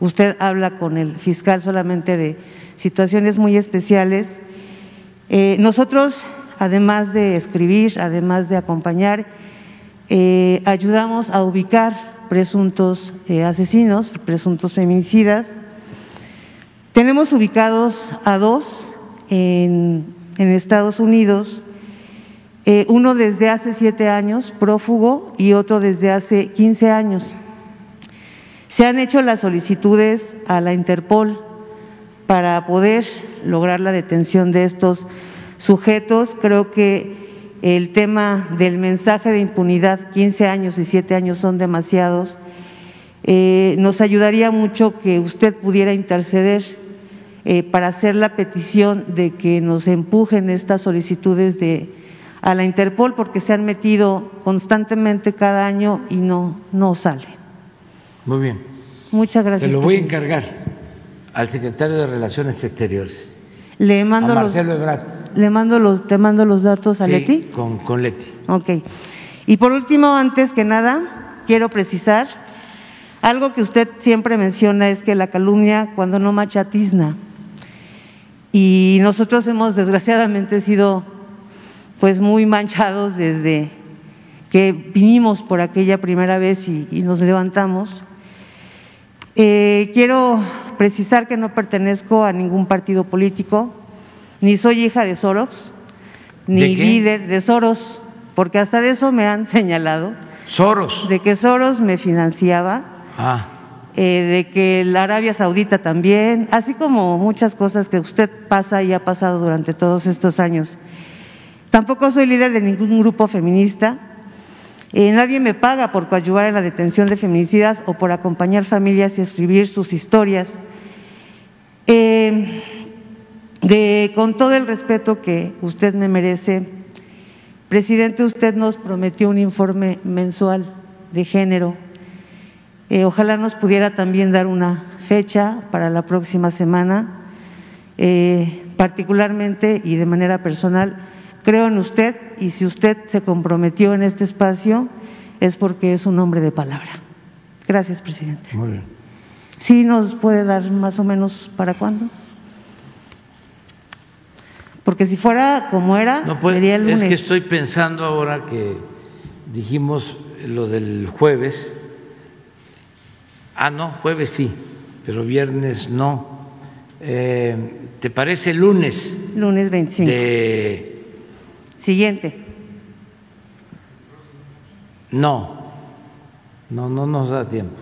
usted habla con el fiscal solamente de situaciones muy especiales. Nosotros, además de escribir, además de acompañar, ayudamos a ubicar presuntos asesinos, presuntos feminicidas. Tenemos ubicados a dos en, Estados Unidos, eh, uno desde hace siete años, prófugo, y otro desde hace 15 años. Se han hecho las solicitudes a la Interpol para poder lograr la detención de estos sujetos. Creo que el tema del mensaje de impunidad, 15 años y siete años son demasiados. Eh, nos ayudaría mucho que usted pudiera interceder eh, para hacer la petición de que nos empujen estas solicitudes de, a la Interpol porque se han metido constantemente cada año y no, no sale. Muy bien. Muchas gracias. Se lo voy a encargar al secretario de Relaciones Exteriores. Le mando a Marcelo los, Le mando los, te mando los datos a Leti. Con, con Leti. Ok. Y por último, antes que nada, quiero precisar algo que usted siempre menciona es que la calumnia cuando no machatizna y nosotros hemos desgraciadamente sido pues muy manchados desde que vinimos por aquella primera vez y, nos levantamos. Eh, quiero precisar que no pertenezco a ningún partido político, ni soy hija de Soros, ni líder de Soros, porque hasta de eso me han *laughs* señalado. Soros. De que Soros me financiaba. Ah. Eh, de que la Arabia Saudita también, así como muchas cosas que usted pasa y ha pasado durante todos estos años. Tampoco soy líder de ningún grupo feminista. Eh, nadie me paga por coadyuvar en la detención de feminicidas o por acompañar familias y escribir sus historias. Eh, de, con todo el respeto que usted me merece, presidente, usted nos prometió un informe mensual de género eh, ojalá nos pudiera también dar una fecha para la próxima semana, eh, particularmente y de manera personal, creo en usted y si usted se comprometió en este espacio es porque es un hombre de palabra. Gracias, presidente. Muy bien. ¿Sí nos puede dar más o menos para cuándo? Porque si fuera como era, No, sería el lunes. es que estoy pensando ahora que dijimos lo del jueves. Ah, no, jueves sí, pero viernes no. Eh, ¿Te parece lunes Lunes 25. de Siguiente. No, no, no nos da tiempo.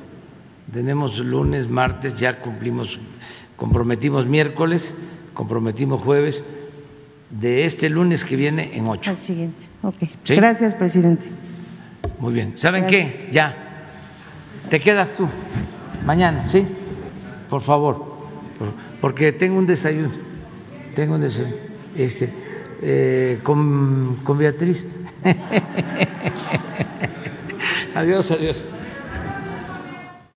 Tenemos lunes, martes, ya cumplimos, comprometimos miércoles, comprometimos jueves, de este lunes que viene en ocho. Al siguiente. Ok. ¿Sí? Gracias, presidente. Muy bien. ¿Saben qué? Ya. Te quedas tú. Mañana, ¿sí? Por favor. Por- Porque tengo un desayuno. Tengo un desayuno. Este, eh, con, con Beatriz. *laughs* adiós, adiós.